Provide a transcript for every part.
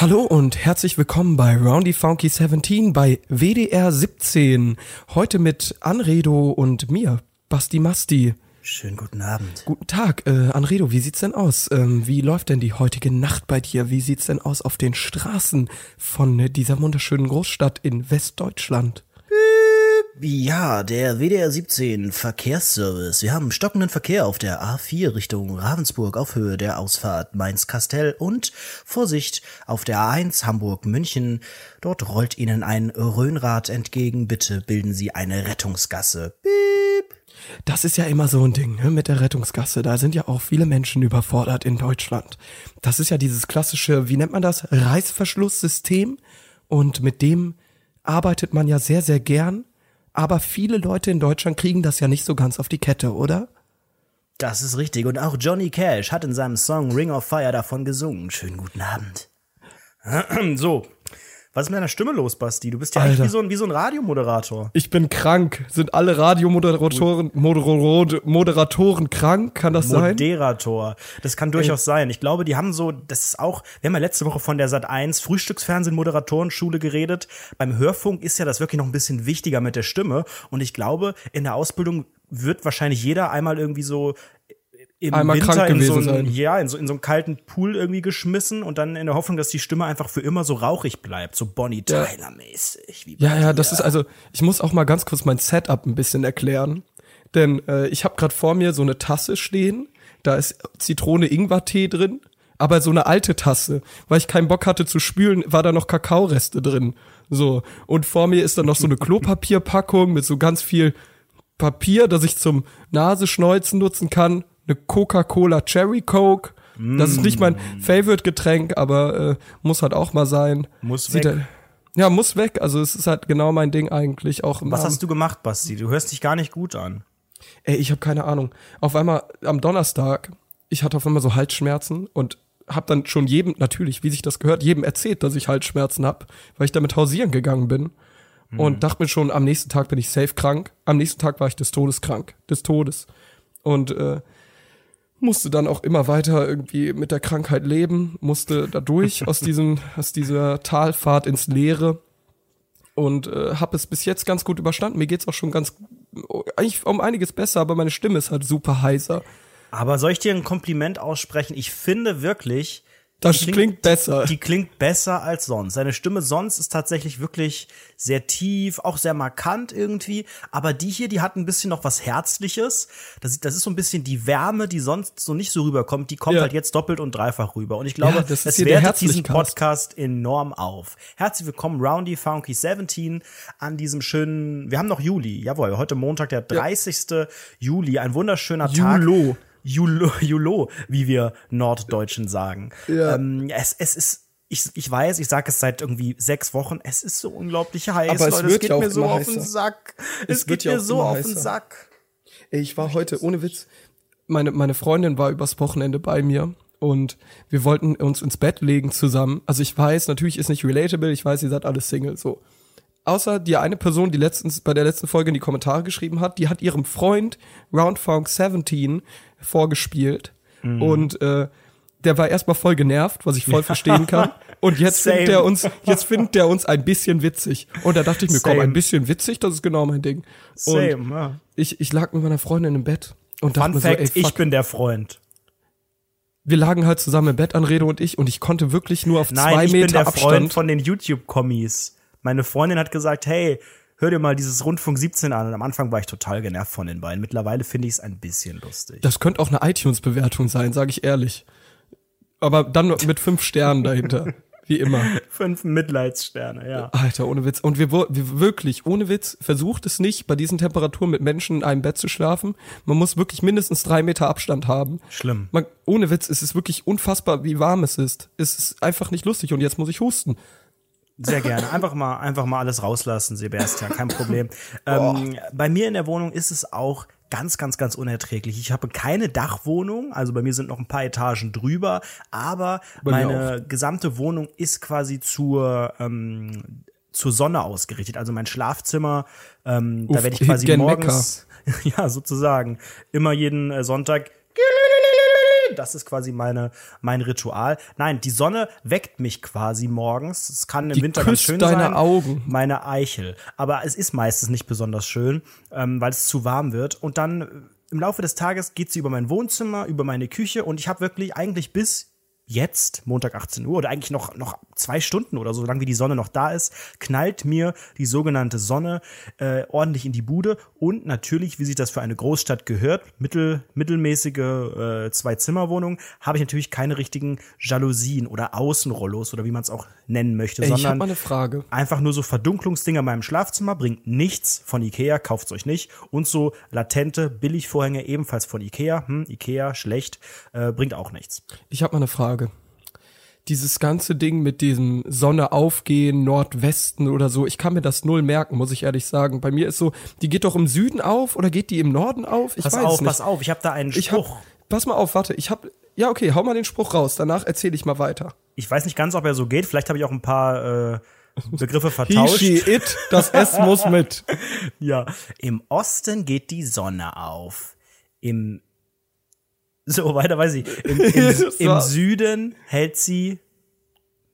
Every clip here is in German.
Hallo und herzlich willkommen bei Roundy Funky 17 bei WDR 17. Heute mit Anredo und mir, Basti Masti. Schönen guten Abend. Guten Tag, äh, Anredo, wie sieht's denn aus? Ähm, wie läuft denn die heutige Nacht bei dir? Wie sieht's denn aus auf den Straßen von dieser wunderschönen Großstadt in Westdeutschland? Ja, der WDR 17 Verkehrsservice. Wir haben stockenden Verkehr auf der A4 Richtung Ravensburg auf Höhe der Ausfahrt Mainz-Kastell und Vorsicht auf der A1 Hamburg-München. Dort rollt Ihnen ein Röhnrad entgegen. Bitte bilden Sie eine Rettungsgasse. Piep. Das ist ja immer so ein Ding ne, mit der Rettungsgasse. Da sind ja auch viele Menschen überfordert in Deutschland. Das ist ja dieses klassische, wie nennt man das, Reißverschlusssystem. Und mit dem arbeitet man ja sehr, sehr gern aber viele Leute in Deutschland kriegen das ja nicht so ganz auf die Kette, oder? Das ist richtig. Und auch Johnny Cash hat in seinem Song Ring of Fire davon gesungen. Schönen guten Abend. So, was ist mit deiner Stimme los, Basti? Du bist ja eigentlich wie so, ein, wie so ein Radiomoderator. Ich bin krank. Sind alle Radiomoderatoren Moder Moderatoren krank? Kann das Moderator. sein? Moderator. Das kann durchaus Ey. sein. Ich glaube, die haben so, das ist auch, wir haben ja letzte Woche von der Sat 1 Frühstücksfernsehen Moderatorenschule geredet. Beim Hörfunk ist ja das wirklich noch ein bisschen wichtiger mit der Stimme. Und ich glaube, in der Ausbildung wird wahrscheinlich jeder einmal irgendwie so im Einmal Winter krank in so sein. einen, Ja, in so, in so einen kalten Pool irgendwie geschmissen und dann in der Hoffnung, dass die Stimme einfach für immer so rauchig bleibt, so Bonnie Ja. Tyler-mäßig. Ja, ja, dir. das ist also, ich muss auch mal ganz kurz mein Setup ein bisschen erklären. Denn äh, ich habe gerade vor mir so eine Tasse stehen, da ist Zitrone-Ingwer-Tee drin, aber so eine alte Tasse, weil ich keinen Bock hatte zu spülen, war da noch Kakaoreste drin. So, und vor mir ist dann noch so eine Klopapierpackung mit so ganz viel Papier, das ich zum Nasenschneuzen nutzen kann, eine Coca-Cola Cherry Coke. Das ist nicht mein Favorite-Getränk, aber äh, muss halt auch mal sein. Muss Sieht weg. halt- ja, muss weg. Also es ist halt genau mein Ding eigentlich auch. Was Abend. hast du gemacht, Basti? Du hörst dich gar nicht gut an. Ey, ich habe keine Ahnung. Auf einmal am Donnerstag, ich hatte auf einmal so Halsschmerzen und hab dann schon jedem, natürlich, wie sich das gehört, jedem erzählt, dass ich Halsschmerzen hab, weil ich damit hausieren gegangen bin. Und dachte mir schon, am nächsten Tag bin ich safe krank. Am nächsten Tag war ich des Todes krank. Des Todes. Und äh, musste dann auch immer weiter irgendwie mit der Krankheit leben, musste da durch aus diesem, aus dieser Talfahrt ins Leere und äh, habe es bis jetzt ganz gut überstanden. Mir geht's auch schon ganz eigentlich um einiges besser, aber meine Stimme ist halt super heiser. Aber soll ich dir ein Kompliment aussprechen? Ich finde wirklich, Das die klingt, besser. Die klingt besser als sonst. Seine Stimme sonst ist tatsächlich wirklich sehr tief, auch sehr markant irgendwie. Aber die hier, die hat ein bisschen noch was Herzliches. Das, ist- das ist so ein bisschen die Wärme, die sonst so nicht so rüberkommt. Die kommt Ja. halt jetzt doppelt und dreifach rüber. Und ich glaube, Ja, das es wertet diesen. Podcast enorm auf. Herzlich willkommen, Roundy Funky 17, an diesem schönen, wir haben noch Juli, jawohl, heute Montag, der 30. Juli, ein wunderschöner Tag. Julo. Julo, wie wir Norddeutschen sagen. Ja. Ähm, es, es ist, ich, ich weiß, ich sage es seit irgendwie sechs Wochen, es ist so unglaublich heiß, Aber es Leute. wird es geht ja mir so auf den. Sack. Es Es, geht ja mir so auf den. Sack. Ey, ich war heute, ohne Witz, meine, meine Freundin war übers Wochenende bei mir und wir wollten uns ins Bett legen zusammen. Also ich weiß, natürlich ist nicht relatable, ich weiß, ihr seid alle Single, so. Außer die eine Person, die letztens bei der letzten Folge in die Kommentare geschrieben hat, die hat ihrem Freund Roundfunk 17 vorgespielt Mhm. und äh, der war erstmal voll genervt, was ich voll verstehen kann. Und jetzt Same. findet der uns, jetzt findet der uns ein bisschen witzig. Und da dachte ich mir, komm, Same. ein bisschen witzig, das ist genau mein Ding. Und Same, ja. ich, ich lag mit meiner Freundin im Bett und dachte Fun mir so, Fact, ey, ich fuck, bin der Freund. wir lagen halt zusammen im Bett, Anrede und ich, und ich konnte wirklich nur auf Nein, zwei ich bin Meter der Freund Abstand. von den YouTube-Kommis. Meine Freundin hat gesagt, hey, hör dir mal dieses Rundfunk 17 an. Und am Anfang war ich total genervt von den beiden. Mittlerweile finde ich es ein bisschen lustig. Das könnte auch eine iTunes-Bewertung sein, sage ich ehrlich. Aber dann mit fünf Sternen dahinter. Wie immer. Fünf Mitleidssterne, ja. Alter, ohne Witz. Und wir, wir wirklich, ohne Witz, versucht es nicht, bei diesen Temperaturen mit Menschen in einem Bett zu schlafen. Man muss wirklich mindestens drei Meter Abstand haben. Schlimm. Man, ohne Witz, es ist wirklich unfassbar, wie warm es ist. Es ist einfach nicht lustig und jetzt muss ich husten. Sehr gerne. Einfach mal, einfach mal alles rauslassen, Sebastian, kein Problem. ähm, bei mir in der Wohnung ist es auch ganz, ganz, ganz unerträglich. Ich habe keine Dachwohnung, also bei mir sind noch ein paar Etagen drüber, aber Bei meine gesamte Wohnung ist quasi zur ähm, zur Sonne ausgerichtet. Also mein Schlafzimmer, ähm, da Uff, werde ich quasi gen morgens, ja sozusagen, immer jeden äh, Sonntag Das ist quasi meine, mein Ritual. Nein, die Sonne weckt mich quasi morgens. Es kann im Die Winter ganz schön deine sein. Augen. Meine Eichel. Aber es ist meistens nicht besonders schön, ähm, weil es zu warm wird. Und dann äh, im Laufe des Tages geht sie über mein Wohnzimmer, über meine Küche und ich habe wirklich eigentlich bis jetzt, Montag 18 Uhr, oder eigentlich noch, noch zwei Stunden oder so, solange wie die Sonne noch da ist, knallt mir die sogenannte Sonne äh, ordentlich in die Bude. Und natürlich, wie sich das für eine Großstadt gehört, mittel, mittelmäßige äh, Zwei-Zimmer-Wohnung, habe ich natürlich keine richtigen Jalousien oder Außenrollos oder wie man es auch nennen möchte, ich habe sondern mal eine Frage. Einfach nur so Verdunklungsdinger in meinem Schlafzimmer, bringt nichts von Ikea, kauft's euch nicht. Und so latente Billigvorhänge ebenfalls von Ikea, hm, Ikea, schlecht, äh, bringt auch nichts. Ich habe mal eine Frage. Dieses ganze Ding mit diesem Sonne aufgehen, Nordwesten oder so, ich kann mir das null merken, muss ich ehrlich sagen. Bei mir ist so, die geht doch im Süden auf oder geht die im Norden auf? Ich Pass weiß auf, nicht. pass auf, ich habe da einen Ich hab, Spruch. pass mal auf, warte, ich hab, ja okay, hau mal den Spruch raus, danach erzähle ich mal weiter. Ich weiß nicht ganz, ob er so geht, vielleicht habe ich auch ein paar äh, Begriffe He, vertauscht. she, it, das S muss mit. Ja, im Osten geht die Sonne auf. Im so weiter weiß ich. Im, im, im Süden hält sie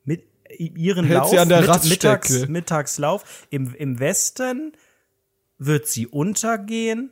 mit ihren Hält Lauf sie an der mit. Mittags, Mittagslauf. Im, Im Westen wird sie untergehen.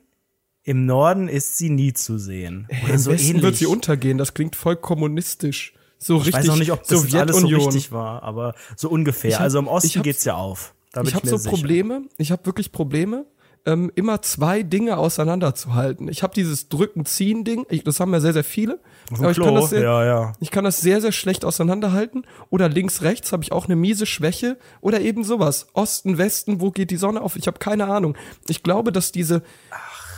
Im Norden ist sie nie zu sehen. Oder Im so Westen ähnlich. wird sie untergehen, das klingt voll kommunistisch. So ich richtig weiß auch nicht, ob das alles so Sowjetunion. richtig war, aber so ungefähr. Ich hab- also im ich Osten geht's ja auf. Da ich habe so sicher. Probleme, ich habe wirklich Probleme, ähm, immer zwei Dinge auseinanderzuhalten. Ich habe dieses Drücken-Ziehen-Ding, das haben ja sehr, sehr viele. Aber ich kann, das sehr, ja, ja. ich kann das sehr, sehr schlecht auseinanderhalten. Oder links, rechts habe ich auch eine miese Schwäche. Oder eben sowas. Osten, Westen, wo geht die Sonne auf? Ich habe keine Ahnung. Ich glaube, dass diese,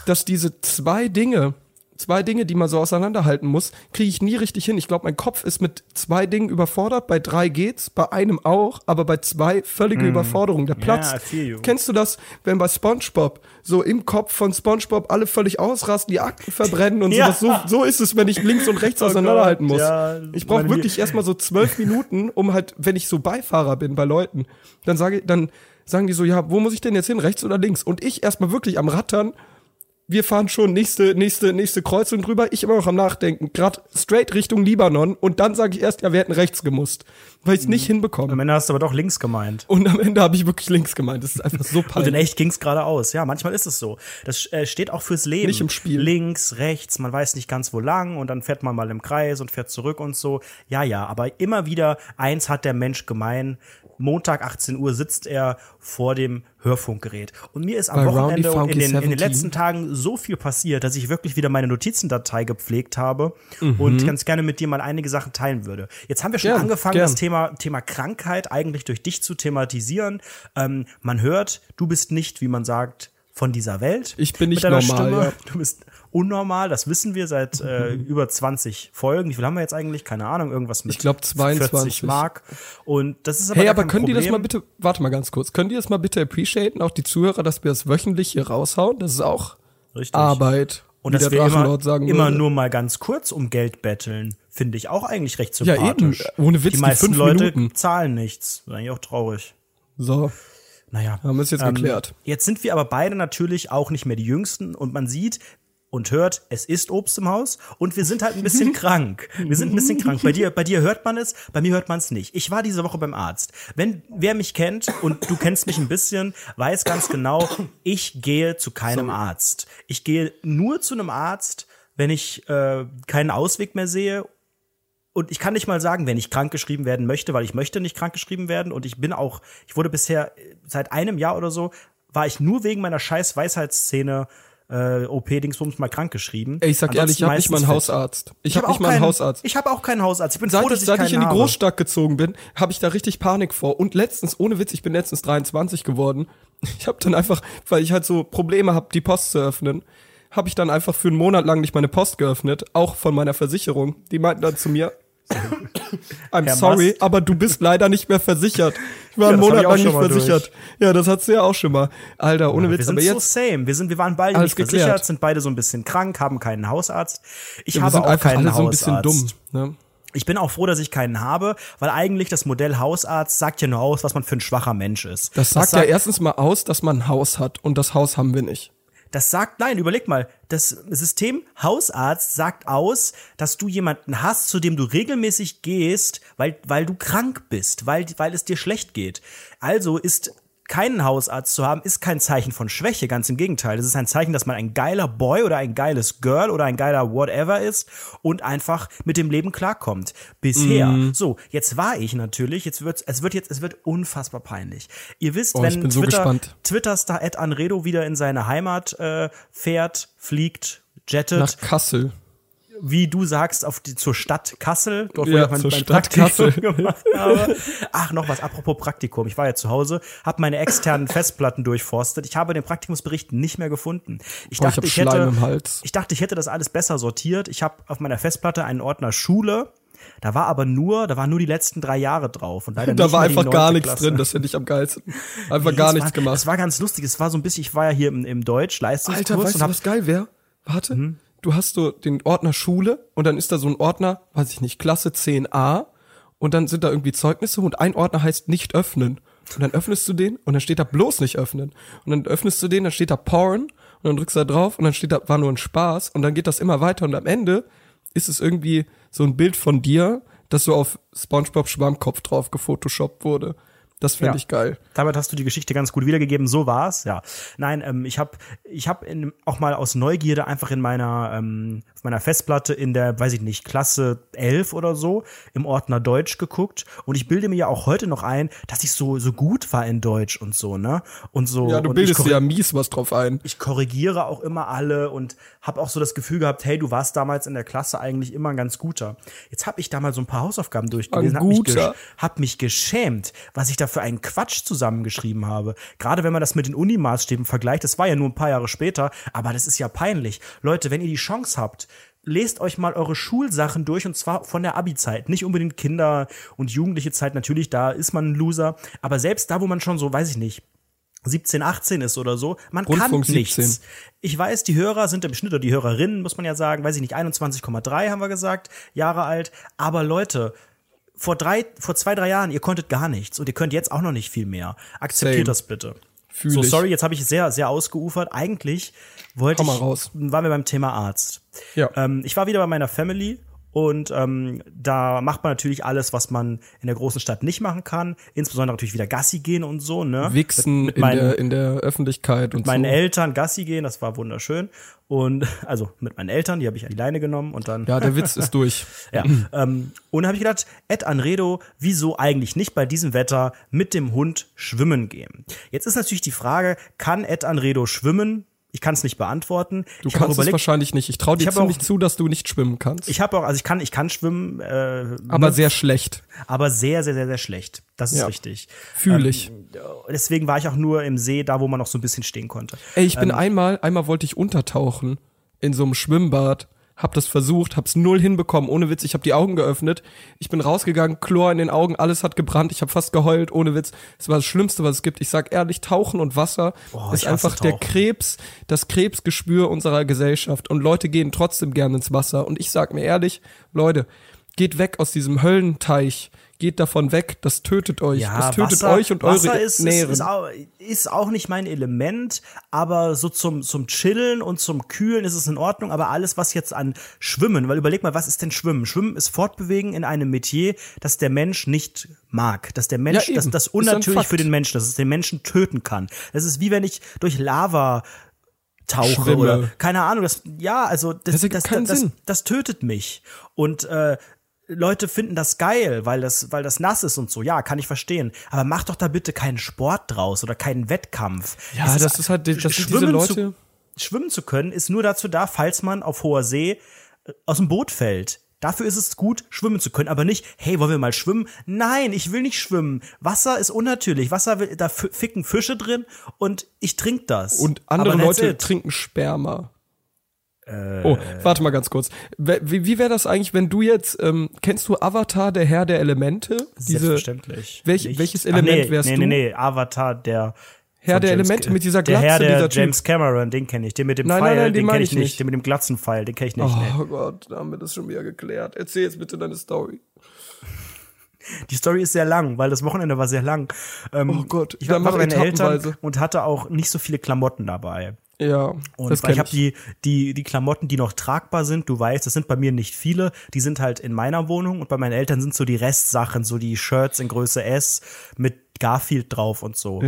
dass diese zwei Dinge, zwei Dinge, die man so auseinanderhalten muss, kriege ich nie richtig hin. Ich glaube, mein Kopf ist mit zwei Dingen überfordert. Bei drei geht's, bei einem auch, aber bei zwei völlige Überforderung. Der Platz. You. Kennst du das, wenn bei SpongeBob so im Kopf von SpongeBob alle völlig ausrasten, die Akten verbrennen und Ja. sowas? So, so ist es, wenn ich links und rechts Oh auseinanderhalten Gott, muss. ja, ich brauche wirklich erstmal so zwölf Minuten, um halt, wenn ich so Beifahrer bin bei Leuten, dann sage ich, dann sagen die so, ja, wo muss ich denn jetzt hin, rechts oder links? Und ich erstmal wirklich am Rattern. Wir fahren schon nächste, nächste, nächste Kreuzung drüber. Ich immer noch am Nachdenken. Gerade straight Richtung Libanon. Und dann sage ich erst, ja, wir hätten rechts gemusst. Weil ich es nicht hinbekomme. Am Ende hast du aber doch links gemeint. Und am Ende habe ich wirklich links gemeint. Das ist einfach so Und in peinlich. echt ging's geradeaus. Ja, manchmal ist es so. Das äh, steht auch fürs Leben. Nicht im Spiel. Links, rechts, man weiß nicht ganz wo lang und dann fährt man mal im Kreis und fährt zurück und so. Ja, ja, aber immer wieder, eins hat der Mensch gemein. Montag 18 Uhr sitzt er vor dem Hörfunkgerät. Und mir ist am Bei Wochenende und in den, in den 17. letzten Tagen so viel passiert, dass ich wirklich wieder meine Notizendatei gepflegt habe Mhm. und ganz gerne mit dir mal einige Sachen teilen würde. Jetzt haben wir schon Gern, angefangen, gern. das Thema, Thema Krankheit eigentlich durch dich zu thematisieren. Ähm, man hört, du bist nicht, wie man sagt, von dieser Welt. Ich bin nicht normal, Stimme. ja. Du bist unnormal, das wissen wir seit äh, über 20 Folgen. Wie viel haben wir jetzt eigentlich? Keine Ahnung, irgendwas mit Ich glaub, 22. 40 Mark. Und das ist aber Hey, aber können die das Problem. mal bitte, warte mal ganz kurz, können die das mal bitte appreciaten, auch die Zuhörer, dass wir das wöchentlich hier raushauen? Das ist auch Richtig. Arbeit. Und dass der wir immer, immer nur mal ganz kurz um Geld betteln, finde ich auch eigentlich recht Ja, sympathisch. eben. Ohne Witz, die die meisten fünf Leute Minuten. zahlen nichts. Das ist eigentlich auch traurig. So, Naja. haben wir es jetzt Ähm, geklärt. Jetzt sind wir aber beide natürlich auch nicht mehr die Jüngsten und man sieht und hört, es ist Obst im Haus und wir sind halt ein bisschen krank. Wir sind ein bisschen krank. Bei dir, bei dir hört man es, bei mir hört man es nicht. Ich war diese Woche beim Arzt. Wenn wer mich kennt und du kennst mich ein bisschen, weiß ganz genau, ich gehe zu keinem Arzt. Ich gehe nur zu einem Arzt, wenn ich äh, keinen Ausweg mehr sehe und ich kann nicht mal sagen, wenn ich krankgeschrieben werden möchte, weil ich möchte nicht krankgeschrieben werden und ich bin auch, ich wurde bisher äh, seit einem Jahr oder so, war ich nur wegen meiner scheiß Weisheitsszene äh, OP-Dingsbums mal krankgeschrieben. Ey, ich sag ehrlich, ich habe nicht mal einen. Hausarzt. Ich, Ich habe hab nicht auch mal einen keinen- Hausarzt. Ich habe auch keinen Hausarzt. Ich bin Seit, froh, ich, dass ich, seit ich in die habe. Großstadt gezogen bin, habe ich da richtig Panik vor. Und letztens, ohne Witz, ich bin letztens 23 geworden. Ich habe dann einfach, weil ich halt so Probleme habe, die Post zu öffnen, habe ich dann einfach für einen Monat lang nicht meine Post geöffnet, auch von meiner Versicherung. Die meinten dann zu mir, I'm Herr sorry, Mast. aber du bist leider nicht mehr versichert. Ich war Ja, einen das Monat lang nicht versichert. Ja, das hattest du ja auch schon mal. Alter, ohne Wir Witz. sind Aber so jetzt, same. Wir sind, wir waren beide nicht geklärt. versichert, sind beide so ein bisschen krank, haben keinen Hausarzt. Ich wir habe sind auch keinen alle so ein bisschen Hausarzt. dumm. Ne? Ich bin auch froh, dass ich keinen habe, weil eigentlich das Modell Hausarzt sagt ja nur aus, was man für ein schwacher Mensch ist. Das sagt ja erstens mal aus, dass man ein Haus hat und das Haus haben wir nicht. Das sagt, nein, überleg mal, das System Hausarzt sagt aus, dass du jemanden hast, zu dem du regelmäßig gehst, weil, weil du krank bist, weil, weil es dir schlecht geht. Also ist keinen Hausarzt zu haben, ist kein Zeichen von Schwäche, ganz im Gegenteil. Es ist ein Zeichen, dass man ein geiler Boy oder ein geiles Girl oder ein geiler whatever ist und einfach mit dem Leben klarkommt. Bisher. Mhm. So, jetzt war ich natürlich, jetzt wird es wird jetzt es wird unfassbar peinlich. Ihr wisst, Oh, wenn so Twitter gespannt. Twitter-Star Ed Anredo wieder in seine Heimat äh, fährt, fliegt, jettet, Nach Kassel. Wie du sagst, auf die, zur Stadt Kassel, dort wo Ja, ich mein, mein Stadt Praktikum Kassel. gemacht habe. Ach, noch was, apropos Praktikum. Ich war ja zu Hause, habe meine externen Festplatten durchforstet. Ich habe den Praktikumsbericht nicht mehr gefunden. Ich Boah, ich dachte, ich, Schleim hätte, ich dachte, ich hätte das alles besser sortiert. Ich habe auf meiner Festplatte einen Ordner Schule. Da war aber nur, da waren nur die letzten drei Jahre drauf und leider Da nicht war mehr die einfach gar nichts Klasse. drin, das finde ich am geilsten. Einfach Nee, gar nichts war, gemacht. Das war ganz lustig. Es war so ein bisschen, ich war ja hier im, im Deutsch Leistungskurs Alter, weißt und du, was geil wäre? Warte, Mhm. Du hast so den Ordner Schule und dann ist da so ein Ordner, weiß ich nicht, Klasse 10a und dann sind da irgendwie Zeugnisse und ein Ordner heißt nicht öffnen. Und dann öffnest du den und dann steht da bloß nicht öffnen. Und dann öffnest du den, dann steht da Porn und dann drückst du da drauf und dann steht da, war nur ein Spaß und dann geht das immer weiter und am Ende ist es irgendwie so ein Bild von dir, das so auf SpongeBob Schwammkopf drauf gefotoshoppt wurde. Das finde Ja. ich geil. Damit hast du die Geschichte ganz gut wiedergegeben. So war's, ja. Nein, ähm, ich habe ich hab in, auch mal aus Neugierde einfach in meiner ähm, auf meiner Festplatte in der, weiß ich nicht, Klasse 11 oder so im Ordner Deutsch geguckt und ich bilde mir ja auch heute noch ein, dass ich so so gut war in Deutsch und so, ne? Und so Ja, du bildest dir ja mies was drauf ein. ich korrigiere auch immer alle und habe auch so das Gefühl gehabt, hey, du warst damals in der Klasse eigentlich immer ein ganz guter. Jetzt habe ich da mal so ein paar Hausaufgaben durchgelesen, habe mich, gesch hab mich geschämt, was ich da für einen Quatsch zusammengeschrieben habe. Gerade wenn man das mit den Unimaßstäben vergleicht, das war ja nur ein paar Jahre später, aber das ist ja peinlich. Leute, wenn ihr die Chance habt, lest euch mal eure Schulsachen durch und zwar von der Abi-Zeit. Nicht unbedingt Kinder- und jugendliche Zeit, natürlich, da ist man ein Loser, aber selbst da, wo man schon so, weiß ich nicht, 17, 18 ist oder so, man Rundfunk kann nichts. 17. Ich weiß, die Hörer sind im Schnitt oder die Hörerinnen, muss man ja sagen, weiß ich nicht, 21,3 haben wir gesagt, Jahre alt. Aber Leute, vor drei, vor zwei, drei Jahren, ihr konntet gar nichts und ihr könnt jetzt auch noch nicht viel mehr. Akzeptiert Same. das bitte. Fühl so, ich. sorry, jetzt habe ich sehr, sehr ausgeufert. Eigentlich wollte ich, raus. waren wir beim Thema Arzt. Ja. Ähm, ich war wieder bei meiner Family und ähm, da macht man natürlich alles, was man in der großen Stadt nicht machen kann. Insbesondere natürlich wieder Gassi gehen und so, ne? Wichsen mit in, meinen- der, in der Öffentlichkeit und meinen so. Eltern Gassi gehen, das war wunderschön. Und also mit meinen Eltern, die habe ich an die Leine genommen und dann. Ja, der Witz ist durch. Ja. ähm, und dann habe ich gedacht, Ed Anredo, wieso eigentlich nicht bei diesem Wetter mit dem Hund schwimmen gehen? Jetzt ist natürlich die Frage, kann Ed Anredo schwimmen? Ich kann es nicht beantworten. Du ich kannst es wahrscheinlich nicht. Ich traue dir ziemlich auch- zu, dass du nicht schwimmen kannst. ich habe auch, also ich kann, ich kann schwimmen, äh, aber sehr schlecht. aber sehr, sehr, sehr, sehr schlecht. Das ist Ja. richtig. Fühle ich. Deswegen war ich auch nur im See, da wo man noch so ein bisschen stehen konnte. Ey, ich bin Ähm. einmal, einmal wollte ich untertauchen in so einem Schwimmbad, hab das versucht, hab's null hinbekommen, ohne Witz, ich hab die Augen geöffnet, ich bin rausgegangen, Chlor in den Augen, alles hat gebrannt, ich hab fast geheult, ohne Witz. Es war das Schlimmste, was es gibt. Ich sag ehrlich, Tauchen und Wasser Boah, ist einfach der. Krebs, das Krebsgespür unserer Gesellschaft und Leute gehen trotzdem gerne ins Wasser und ich sag mir ehrlich, Leute, geht weg aus diesem Höllenteich, geht davon weg, das tötet euch, das tötet Wasser, euch und Wasser eure ist, ist, Nähren. ist, auch, ist auch nicht mein Element, aber so zum, zum Chillen und zum Kühlen ist es in Ordnung, aber alles, was jetzt an Schwimmen, weil überleg mal, was ist denn Schwimmen? Schwimmen ist Fortbewegen in einem Metier, das der Mensch nicht mag, dass der Mensch, Ja, dass das Ist unnatürlich für den Menschen, dass es den Menschen töten kann. Das ist wie wenn ich durch Lava tauche Schwimme. oder keine Ahnung, das ja, also das Das das, das, das tötet mich und äh, Leute finden das geil, weil das, weil das nass ist und so. Ja, kann ich verstehen. Aber mach doch da bitte keinen Sport draus oder keinen Wettkampf. Ja, Es das ist halt- das sind diese schwimmen Leute- Zu, schwimmen zu können ist nur dazu da, falls man auf hoher See äh, aus dem Boot fällt. Dafür ist es gut, schwimmen zu können, aber nicht, hey, wollen wir mal schwimmen? Nein, ich will nicht schwimmen. Wasser ist unnatürlich. Wasser, will, da ficken Fische drin und ich trinke das. Und andere Leute it. trinken Sperma. Oh, warte mal ganz kurz. Wie, wie, wäre das eigentlich, wenn du jetzt, ähm, kennst du Avatar, der Herr der Elemente? Diese Selbstverständlich. welch- Nicht. welches Element nee, wärst nee, du? Nee, nee, Avatar, der Herr der James Elemente mit dieser Der Herr Glatze, der dieser Typ. James Cameron, den kenne ich. Den mit dem Nein, Pfeil, nein, nein, den den kenne ich ich nicht. nicht. Den mit dem Glatzenpfeil, den kenne ich nicht. nee. Oh Gott, da haben wir das schon wieder geklärt. Erzähl jetzt bitte deine Story. Die Story ist sehr lang, weil das Wochenende war sehr lang. Ähm, Oh Gott, ich war bei meinen Eltern und hatte auch nicht so viele Klamotten dabei. Ja, Und das ich habe die, die, die Klamotten, die noch tragbar sind, du weißt, das sind bei mir nicht viele, die sind halt in meiner Wohnung und bei meinen Eltern sind so die Restsachen, so die Shirts in Größe S mit Garfield drauf und so.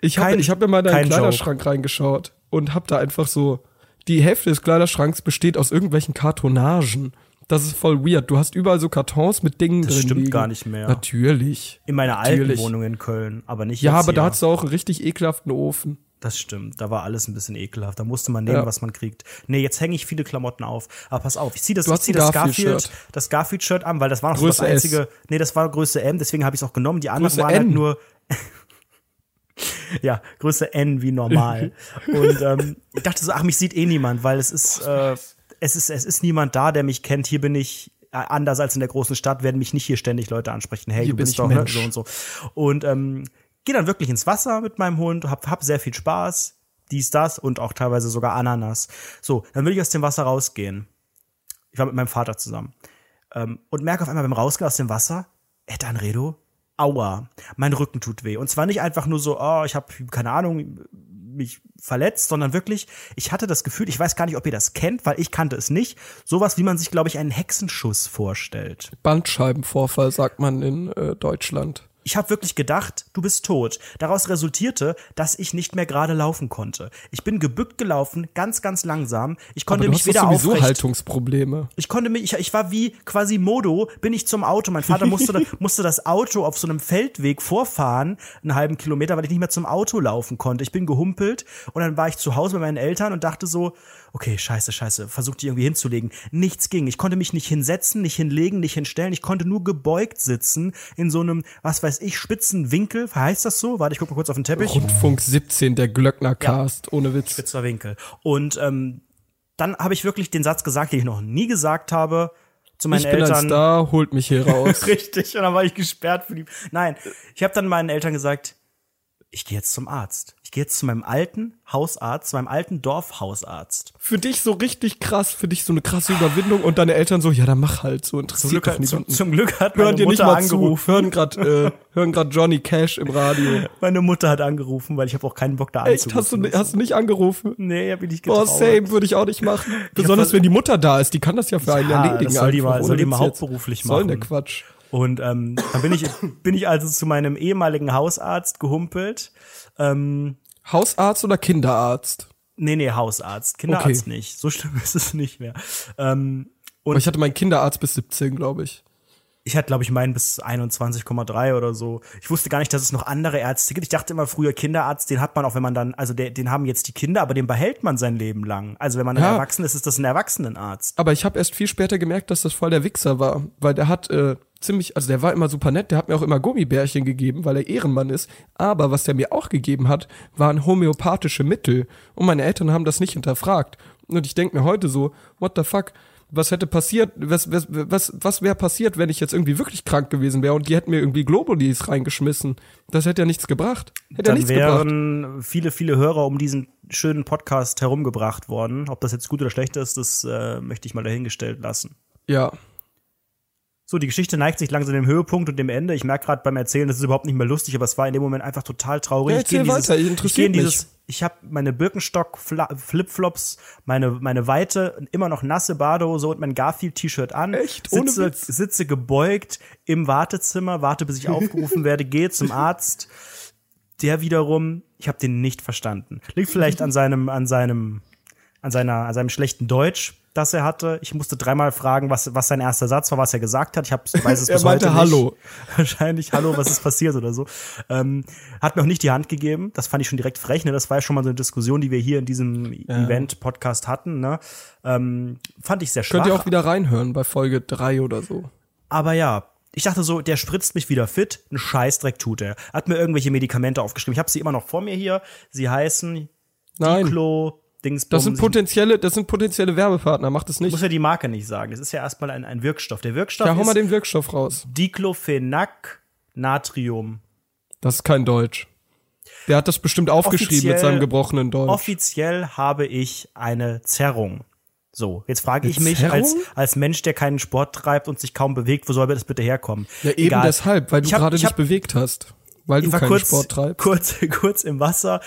Ich habe ich hab in meinen Kleiderschrank reingeschaut und hab da einfach so, die Hälfte des Kleiderschranks besteht aus irgendwelchen Kartonagen. Das ist voll weird. Du hast überall so Kartons mit Dingen Das drin stimmt liegen. gar nicht mehr. Natürlich. In meiner alten Natürlich. Wohnung in Köln, aber nicht Ja, aber da hier. hast du auch einen richtig ekelhaften Ofen. Das stimmt, da war alles ein bisschen ekelhaft. Da musste man nehmen, Ja. was man kriegt. Nee, jetzt hänge ich viele Klamotten auf. Aber pass auf, ich zieh das, ich zieh das Garfield-Shirt. Garfield, das Garfield-Shirt an, weil das war noch so Größe das S. einzige. Nee, das war Größe M, deswegen habe ich es auch genommen. Die anderen Größe waren halt N. nur. ja, Größe N wie normal. Und ähm, ich dachte so, ach, mich sieht eh niemand, weil es ist, äh, es ist, es ist niemand da, der mich kennt. Hier bin ich äh, anders als in der großen Stadt, werden mich nicht hier ständig Leute ansprechen. Hey, Hier du bin bist ich doch ne, Mensch. so und so. Und ähm, gehe dann wirklich ins Wasser mit meinem Hund, hab, hab sehr viel Spaß, dies, das und auch teilweise sogar Ananas. So, dann will ich aus dem Wasser rausgehen. Ich war mit meinem Vater zusammen. Ähm, und merke auf einmal beim Rausgehen aus dem Wasser, Ed Anredo, aua, mein Rücken tut weh. Und zwar nicht einfach nur so, oh, ich habe keine Ahnung, mich verletzt, sondern wirklich, ich hatte das Gefühl, ich weiß gar nicht, ob ihr das kennt, weil ich kannte es nicht, sowas, wie man sich, glaube ich, einen Hexenschuss vorstellt. Bandscheibenvorfall sagt man in äh, Deutschland. Ich habe wirklich gedacht, du bist tot. Daraus resultierte, dass ich nicht mehr gerade laufen konnte. Ich bin gebückt gelaufen, ganz, ganz langsam. Ich Aber konnte du mich hast weder sowieso aufrecht. Haltungsprobleme. Ich konnte mich, ich, ich war wie quasi Modo, bin ich zum Auto. Mein Vater musste, musste das Auto auf so einem Feldweg vorfahren, einen halben Kilometer, weil ich nicht mehr zum Auto laufen konnte. Ich bin gehumpelt und dann war ich zu Hause bei meinen Eltern und dachte so, okay, scheiße, scheiße, versuch die irgendwie hinzulegen. Nichts ging. Ich konnte mich nicht hinsetzen, nicht hinlegen, nicht hinstellen. Ich konnte nur gebeugt sitzen in so einem, was weiß ich, spitzen Winkel. Heißt das so? Warte, ich guck mal kurz auf den Teppich. Rundfunk 17, der Glöckner-Cast, ohne Witz. spitzer Winkel. Und ähm, dann habe ich wirklich den Satz gesagt, den ich noch nie gesagt habe zu meinen Ich bin Eltern. ein Star, holt mich hier raus. Richtig, und dann war ich gesperrt für die. Nein, ich habe dann meinen Eltern gesagt, ich gehe jetzt zum Arzt. Ich gehe jetzt zu meinem alten Hausarzt, zu meinem alten Dorfhausarzt. für dich so richtig krass, für dich so eine krasse Überwindung und deine Eltern so, ja, dann mach halt, so Zum interessiert Glück, zum, niemanden. zum Glück hat Hören meine nicht Mutter mal angerufen. zu, hören grad, äh, hören grad Johnny Cash im Radio. Meine Mutter hat angerufen, weil ich habe auch keinen Bock da Echt, hast du, anzurufen. hast du nicht angerufen? Nee, hab ich nicht Oh, getraut. same, würde ich auch nicht machen. Besonders wenn die Mutter da ist, die kann das ja für einen Ja, erledigen. das soll die mal- soll die mal hauptberuflich Soll der machen. Quatsch. Und ähm, dann bin ich, bin ich also zu meinem ehemaligen Hausarzt gehumpelt. Ähm, Hausarzt oder Kinderarzt? nee, nee, Hausarzt. Kinderarzt nicht. So schlimm ist es nicht mehr. Ähm, und Aber ich hatte meinen Kinderarzt bis 17, glaube ich. ich hatte, glaube ich, meinen bis 21,3 oder so. Ich wusste gar nicht, dass es noch andere Ärzte gibt. Ich dachte immer früher, Kinderarzt, den hat man auch, wenn man dann, also der, den haben jetzt die Kinder, aber den behält man sein Leben lang. Also wenn man Ja. erwachsen ist, ist das ein Erwachsenenarzt. Aber ich habe erst viel später gemerkt, dass das voll der Wichser war, weil der hat äh, ziemlich, also der war immer super nett, der hat mir auch immer Gummibärchen gegeben, weil er Ehrenmann ist. Aber was der mir auch gegeben hat, waren homöopathische Mittel. Und meine Eltern haben das nicht hinterfragt. Und ich denk mir heute so, what the fuck? Was hätte passiert, was, was, was, was wäre passiert, wenn ich jetzt irgendwie wirklich krank gewesen wäre und die hätten mir irgendwie Globulis reingeschmissen? Das hätte ja nichts gebracht. Hätte ja Dann nichts gebracht. wären viele, viele Hörer um diesen schönen Podcast herumgebracht worden. Ob das jetzt gut oder schlecht ist, das äh, möchte ich mal dahingestellt lassen. Ja. So, die Geschichte neigt sich langsam dem Höhepunkt und dem Ende. Ich merke gerade beim Erzählen, das ist überhaupt nicht mehr lustig, aber es war in dem Moment einfach total traurig. Ja, ich gehe in dieses, weiter, ich interessiert gehe in mich. dieses, ich habe meine Birkenstock Flipflops, meine meine weite, immer noch nasse Badehose und mein Garfield T-Shirt an. Echt? Ohne Sitze, Witz? sitze gebeugt im Wartezimmer, warte bis ich aufgerufen werde, gehe zum Arzt. Der wiederum, ich habe den nicht verstanden. Liegt vielleicht an seinem an seinem an seiner an seinem schlechten Deutsch, das er hatte. Ich musste dreimal fragen, was was sein erster Satz war, was er gesagt hat. Ich hab, weiß es Er bis meinte heute nicht. Hallo. Wahrscheinlich Hallo, was ist passiert oder so. Ähm, hat mir auch nicht die Hand gegeben. Das fand ich schon direkt frech. Ne? Das war ja schon mal so eine Diskussion, die wir hier in diesem Event-Podcast hatten. Ne? Ähm, fand ich sehr schwach. Könnt ihr auch wieder reinhören bei Folge 3 oder so. Aber ja, ich dachte so, der spritzt mich wieder fit. Ein Scheißdreck tut er. Hat mir irgendwelche Medikamente aufgeschrieben. Ich habe sie immer noch vor mir hier. Sie heißen Nein. Diclo, Dingsbums. Das sind potenzielle, das sind potenzielle Werbepartner, macht es ich muss nicht. ja die Marke nicht sagen. Das ist ja erstmal ein, ein Wirkstoff. Der Wirkstoff Ja, hau mal den Wirkstoff raus. Diclofenac Natrium. Das ist kein Deutsch. Der hat das bestimmt aufgeschrieben mit Offiziell- seinem gebrochenen Deutsch. Offiziell habe ich eine Zerrung. So, jetzt frage ich mich als, als Mensch, der keinen Sport treibt und sich kaum bewegt, wo soll das bitte herkommen? ja, eben Egal. deshalb, weil du gerade ich dich bewegt hast. Weil du ich war keinen kurz, Sport treibst. kurz, kurz im Wasser.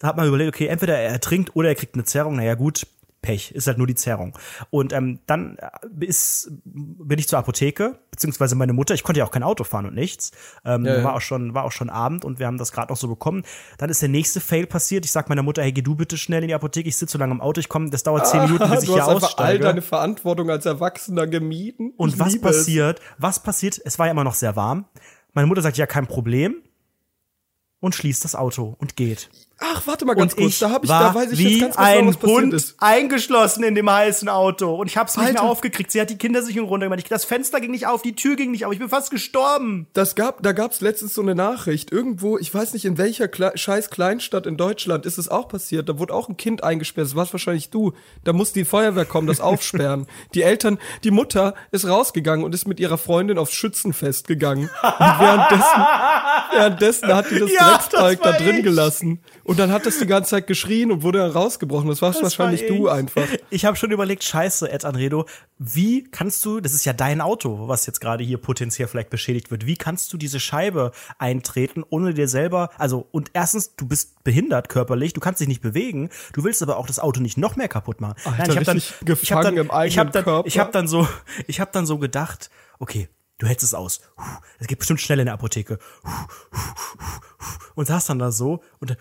da hat man überlegt, okay, entweder er ertrinkt oder er kriegt eine Zerrung. Naja, gut, Pech, ist halt nur die Zerrung. Und ähm, dann äh, ist, bin ich zur Apotheke, beziehungsweise meine Mutter, ich konnte ja auch kein Auto fahren und nichts. Ähm, Ja, ja. War auch schon, war auch schon Abend und wir haben das gerade noch so bekommen. Dann ist der nächste Fail passiert. Ich sag meiner Mutter, hey, geh du bitte schnell in die Apotheke, ich sitze so lange im Auto, ich komme, das dauert zehn Minuten, bis ich du hier hast einfach all aussteige. deine Verantwortung als Erwachsener gemieden. Und Ich was liebe es. passiert? Was passiert? Es war ja immer noch sehr warm. Meine Mutter sagt, ja, kein Problem. Und schließt das Auto und geht. Ach, warte mal ganz und kurz. ich da, hab ich, war da weiß ich jetzt ganz genau, ein was passiert Hund ist. eingeschlossen in dem heißen Auto. Und ich hab's nicht Alter. mehr aufgekriegt. Sie hat die Kindersicherung runtergemacht. Ich- Das Fenster ging nicht auf, die Tür ging nicht auf. Ich bin fast gestorben. Das gab, da gab's letztens so eine Nachricht. Irgendwo, ich weiß nicht, in welcher Kle scheiß Kleinstadt in Deutschland ist es auch passiert. Da wurde auch ein Kind eingesperrt. Das warst wahrscheinlich du. Da muss die Feuerwehr kommen, das aufsperren. die Eltern, die Mutter ist rausgegangen und ist mit ihrer Freundin aufs Schützenfest gegangen. Und währenddessen, währenddessen hat die das Ja, war da drin ich. gelassen. Und dann hat das die ganze Zeit geschrien und wurde dann rausgebrochen. Das warst Das wahrscheinlich war du einfach. Ich habe schon überlegt, scheiße, Ed Anredo, wie kannst du, das ist ja dein Auto, was jetzt gerade hier potenziell vielleicht beschädigt wird, wie kannst du diese Scheibe eintreten, ohne dir selber, also und erstens, du bist behindert körperlich, du kannst dich nicht bewegen, du willst aber auch das Auto nicht noch mehr kaputt machen. Alter, ich hab dann, ich hab dann, ich hab dann, ich habe dann so, ich habe dann so gedacht, okay, du hältst es aus. Es geht bestimmt schnell in der Apotheke. Und saß dann da so und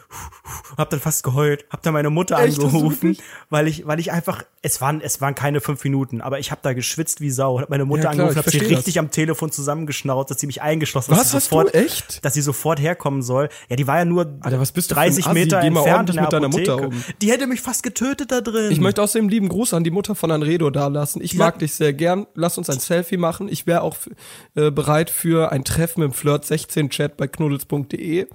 hab dann fast geheult, hab dann meine Mutter Echt? Angerufen, weil ich, weil ich einfach, es waren, es waren keine fünf Minuten, aber ich habe da geschwitzt wie Sau. Hab meine Mutter Ja, klar, angerufen, ich hab sie richtig am Telefon zusammengeschnauzt, dass sie mich eingeschlossen Was dass sie hast sofort, du? Echt? dass sie sofort herkommen soll. Ja, die war ja nur Alter, was bist du für ein 30 Assi? Meter entfernt in der mit deiner Apotheke. Mutter um. Die hätte mich fast getötet da drin. Ich möchte außerdem lieben Gruß an die Mutter von Anredo da lassen. Ich mag sagt- dich sehr gern. Lass uns ein Selfie machen. Ich wäre auch äh, bereit für ein Treffen im Flirt 16 Chat bei knuddels.de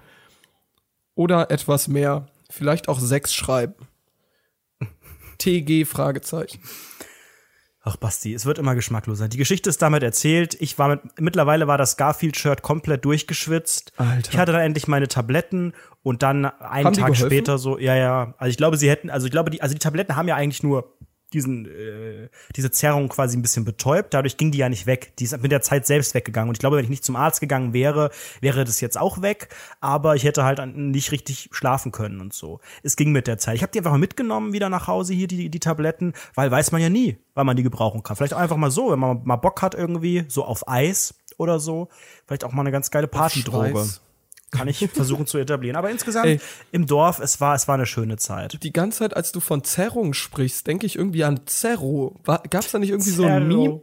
oder etwas mehr. Vielleicht auch sechs schreiben. TG Fragezeichen. Ach, Basti, es wird immer geschmackloser. Die Geschichte ist damit erzählt. Ich war mit, mittlerweile war das Garfield-Shirt komplett durchgeschwitzt. Alter. Ich hatte dann endlich meine Tabletten und dann einen Haben Tag später so, ja, ja. Also ich glaube, sie hätten, also ich glaube, die, also die Tabletten haben ja eigentlich nur diesen, äh, diese Zerrung quasi ein bisschen betäubt. Dadurch ging die ja nicht weg. Die ist mit der Zeit selbst weggegangen. Und ich glaube, wenn ich nicht zum Arzt gegangen wäre, wäre das jetzt auch weg. Aber ich hätte halt nicht richtig schlafen können und so. Es ging mit der Zeit. Ich habe die einfach mal mitgenommen wieder nach Hause hier, die, die Tabletten, weil weiß man ja nie, wann man die gebrauchen kann. Vielleicht auch einfach mal so, wenn man mal Bock hat irgendwie, so auf Eis oder so. Vielleicht auch mal eine ganz geile Partydroge. Kann ich versuchen zu etablieren. Aber insgesamt Ey. im Dorf, es war, es war eine schöne Zeit. Die ganze Zeit, als du von Zerrung sprichst, denke ich irgendwie an Zerro. War, gab's da nicht irgendwie so ein Meme?